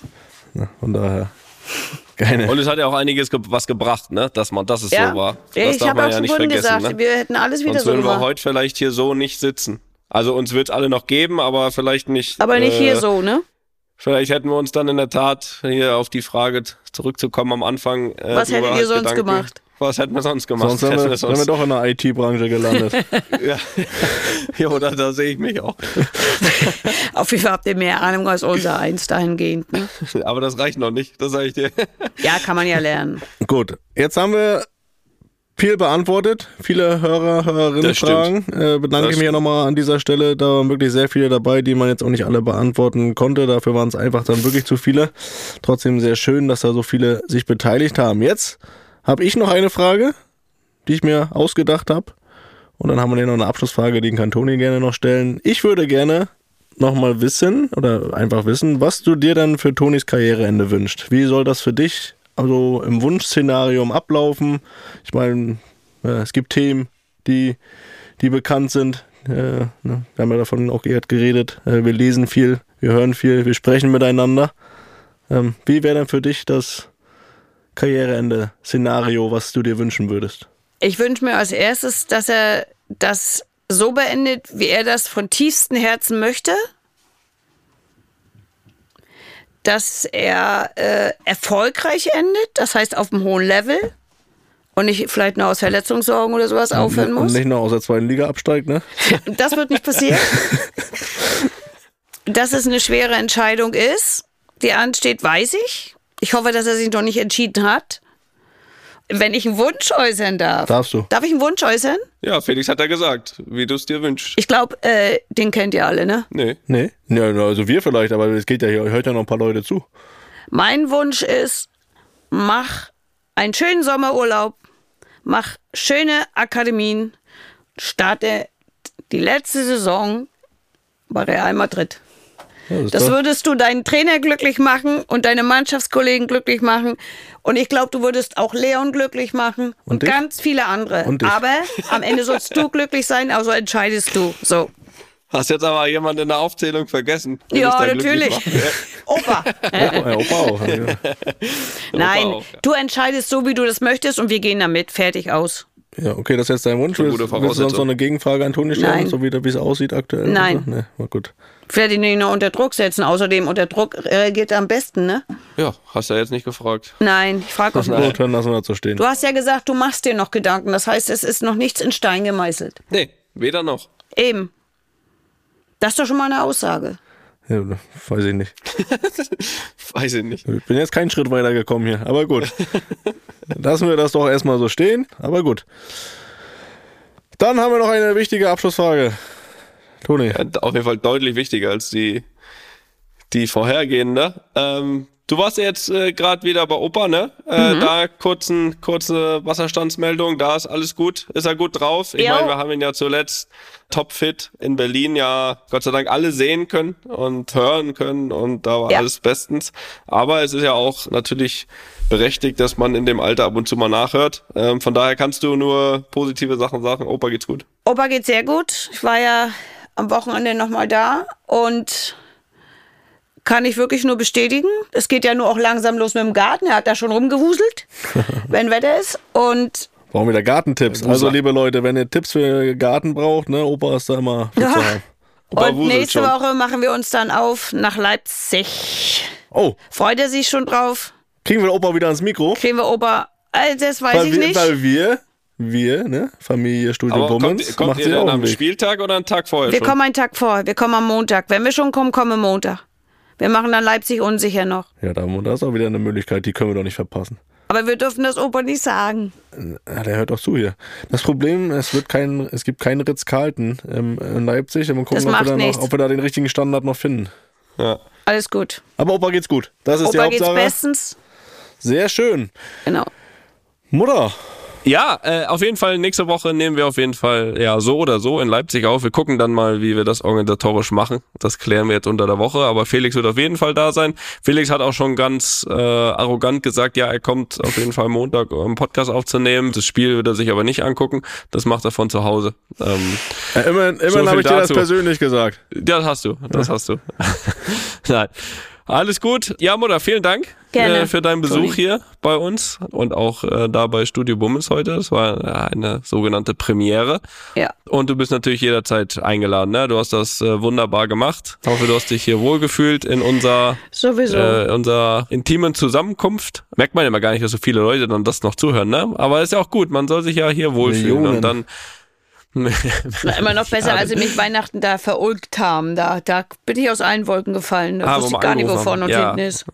Ne? Von daher keine. Und es hat ja auch einiges ge was gebracht, ne? Dass man, dass es so war. Das ich darf habe man auch ja schon nicht vergessen. gesagt, ne? wir hätten alles wieder Sonst so würden wir heute vielleicht hier so nicht sitzen. Also uns wird alle noch geben, aber vielleicht nicht. Aber nicht äh, hier so, ne? Vielleicht hätten wir uns dann in der Tat hier auf die Frage zurückzukommen am Anfang. Äh, Was hättet ihr halt sonst Gedanken- gemacht? Was hätten wir sonst gemacht? Sonst wären wir, wir wir doch in der IT-Branche gelandet. ja. ja, oder da sehe ich mich auch. Auf jeden Fall habt ihr mehr Ahnung als unser eins dahingehend. Ne? Aber das reicht noch nicht, das sage ich dir. Ja, kann man ja lernen. Gut, jetzt haben wir viel beantwortet, viele Hörer, Hörerinnen Das Fragen. Äh, bedanke Das mich auch nochmal an dieser Stelle. Da waren wirklich sehr viele dabei, die man jetzt auch nicht alle beantworten konnte. Dafür waren es einfach dann wirklich zu viele. Trotzdem sehr schön, dass da so viele sich beteiligt haben. Jetzt habe ich noch eine Frage, die ich mir ausgedacht habe. Und dann haben wir noch eine Abschlussfrage, die kann Toni gerne noch stellen. Ich würde gerne nochmal wissen oder einfach wissen, was du dir dann für Tonis Karriereende wünscht. Wie soll das für dich also im Wunschszenarium ablaufen? Ich meine, äh, es gibt Themen, die, die bekannt sind. Äh, ne? Wir haben ja davon auch geredet. Äh, wir lesen viel, wir hören viel, wir sprechen miteinander. Ähm, wie wäre denn für dich das Karriereende-Szenario, was du dir wünschen würdest? Ich wünsche mir als erstes, dass er das so beendet, wie er das von tiefstem Herzen möchte. Dass er äh, erfolgreich endet, das heißt auf einem hohen Level und nicht vielleicht nur aus Verletzungssorgen oder sowas aufhören muss. Und nicht nur aus der zweiten Liga absteigt, ne? Das wird nicht passieren. dass es eine schwere Entscheidung ist, die ansteht, weiß ich. Ich hoffe, dass er sich noch nicht entschieden hat. Wenn ich einen Wunsch äußern darf. Darfst du. Darf ich einen Wunsch äußern? Ja, Felix hat ja gesagt, wie du es dir wünschst. Ich glaube, äh, den kennt ihr alle, ne? Nee. Nee? Ja, also wir vielleicht, aber es geht ja hier, hört ja noch ein paar Leute zu. Mein Wunsch ist, mach einen schönen Sommerurlaub, mach schöne Akademien, starte die letzte Saison bei Real Madrid. Ja, Das doch- würdest du deinen Trainer glücklich machen und deine Mannschaftskollegen glücklich machen. Und ich glaube, du würdest auch Leon glücklich machen und, Und ganz viele andere. Aber am Ende sollst du glücklich sein, also entscheidest du. So. Hast jetzt aber jemand in der Aufzählung vergessen. Ja, natürlich. Opa. ja, Opa auch. Ja. Nein, auch, ja. du entscheidest so, wie du das möchtest und wir gehen damit. Fertig aus. Ja, okay, das ist jetzt dein Wunsch. Willst, du sonst noch eine Gegenfrage an Toni stellen, Nein. so wie wie es aussieht aktuell? Nein. Nee, war gut. Ich werde ihn nicht nur unter Druck setzen. Außerdem unter Druck reagiert er am besten, ne? Ja, hast du ja jetzt nicht gefragt. Nein, ich frage auch Na nicht. gut, dann lassen wir das so stehen. Du hast ja gesagt, du machst dir noch Gedanken. Das heißt, es ist noch nichts in Stein gemeißelt. Nee, weder noch. Eben. Das ist doch schon mal eine Aussage. Ja, weiß ich nicht. Weiß ich nicht. Ich bin jetzt keinen Schritt weiter gekommen hier, aber gut. Lassen wir das doch erstmal so stehen, aber gut. Dann haben wir noch eine wichtige Abschlussfrage. Toni, Ja, auf jeden Fall deutlich wichtiger als die, die vorhergehende. Ähm, du warst ja jetzt äh, gerade wieder bei Opa, ne? Äh, Mhm. Da kurzen, kurze Wasserstandsmeldung, da ist alles gut. Ist er gut drauf? Ich meine, wir haben ihn ja zuletzt topfit in Berlin ja Gott sei Dank alle sehen können und hören können und da war Ja. alles bestens. Aber es ist ja auch natürlich berechtigt, dass man in dem Alter ab und zu mal nachhört. Ähm, von daher kannst du nur positive Sachen sagen. Opa geht's gut. Opa geht sehr gut. Ich war ja am Wochenende nochmal da und kann ich wirklich nur bestätigen. Es geht ja nur auch langsam los mit dem Garten. Er hat da schon rumgewuselt, wenn Wetter ist. Und brauchen wir wieder Gartentipps. Also, liebe Leute, wenn ihr Tipps für Garten braucht, ne, Opa ist da immer Ja. zu haben. Opa Und nächste schon. Woche machen wir uns dann auf nach Leipzig. Oh, Freut er sich schon drauf? kriegen wir Opa wieder ans Mikro? Kriegen wir Opa? Äh, das weiß Weil ich wir, nicht. weil wir, wir, ne, Familie Studio Bummens, kommt, kommt macht ihr einen am. Spieltag oder einen Tag vorher Wir schon? kommen einen Tag vor. Wir kommen am Montag. Wenn wir schon kommen, kommen wir Montag. Wir machen dann Leipzig unsicher noch. Ja, da, ist auch wieder eine Möglichkeit, die können wir doch nicht verpassen. Aber wir dürfen das Opa nicht sagen. Ja, der hört doch zu hier. Das Problem, es wird kein, es gibt keinen Ritz-Carlton ähm, in Leipzig. Und wir Das gucken, ob macht wir, da noch, ob wir da den richtigen Standard noch finden. Ja. Alles gut. Aber Opa geht's gut. Das ist die Opa geht's Hauptsache. bestens. Sehr schön. Genau. Mutter, Ja, äh, auf jeden Fall nächste Woche nehmen wir auf jeden Fall ja so oder so in Leipzig auf. Wir gucken dann mal, wie wir das organisatorisch machen. Das klären wir jetzt unter der Woche. Aber Felix wird auf jeden Fall da sein. Felix hat auch schon ganz äh, arrogant gesagt, ja, er kommt auf jeden Fall Montag, um einen Podcast aufzunehmen. Das Spiel wird er sich aber nicht angucken. Das macht er von zu Hause. Ähm, äh, immerhin, immerhin viel habe ich dir das dazu. persönlich gesagt. das hast du, das hast du. Nein. Alles gut. Ja, Mutter, vielen Dank Gerne. äh, für deinen Besuch Toni. hier bei uns und auch äh, da bei Studio Bummens heute. Das war ja, eine sogenannte Premiere. Ja. Und du bist natürlich jederzeit eingeladen. Ne? Du hast das äh, wunderbar gemacht. Ich hoffe, du hast dich hier wohlgefühlt in unser, Sowieso. äh, unserer intimen Zusammenkunft. Merkt man immer gar nicht, dass so viele Leute dann das noch zuhören. Ne? Aber ist ja auch gut. Man soll sich ja hier wohlfühlen. Millionen. Und dann Na, immer noch besser, als sie mich Weihnachten da verulgt haben. Da, da bin ich aus allen Wolken gefallen. Da Ah, wusste ich gar nicht, wo vorne und. Ja. hinten ist.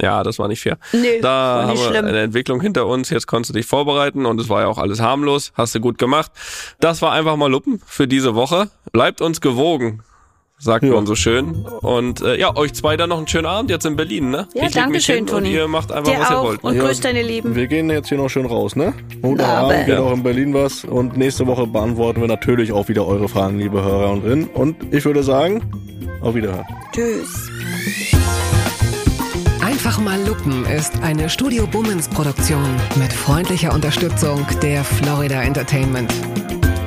Ja, das war nicht fair. Nee, da war haben wir schlimm. eine Entwicklung hinter uns. Jetzt konntest du dich vorbereiten und es war ja auch alles harmlos. Hast du gut gemacht. Das war einfach mal Luppen für diese Woche. Bleibt uns gewogen, sagt Ja. man so schön. Und äh, ja, euch zwei dann noch einen schönen Abend jetzt in Berlin, ne? Ja, ich danke schön, Toni. Und ihr macht einfach, Dir was ihr wollt. und Ja. grüß deine Lieben. Wir gehen jetzt hier noch schön raus, ne? Montagabend Aber- geht Ja. auch in Berlin was. Und nächste Woche beantworten wir natürlich auch wieder eure Fragen, liebe Hörer und Rinnen. Und ich würde sagen, auf Wiederhören. Tschüss. Einfach mal Lupen ist eine Studio Bummens Produktion mit freundlicher Unterstützung der Florida Entertainment.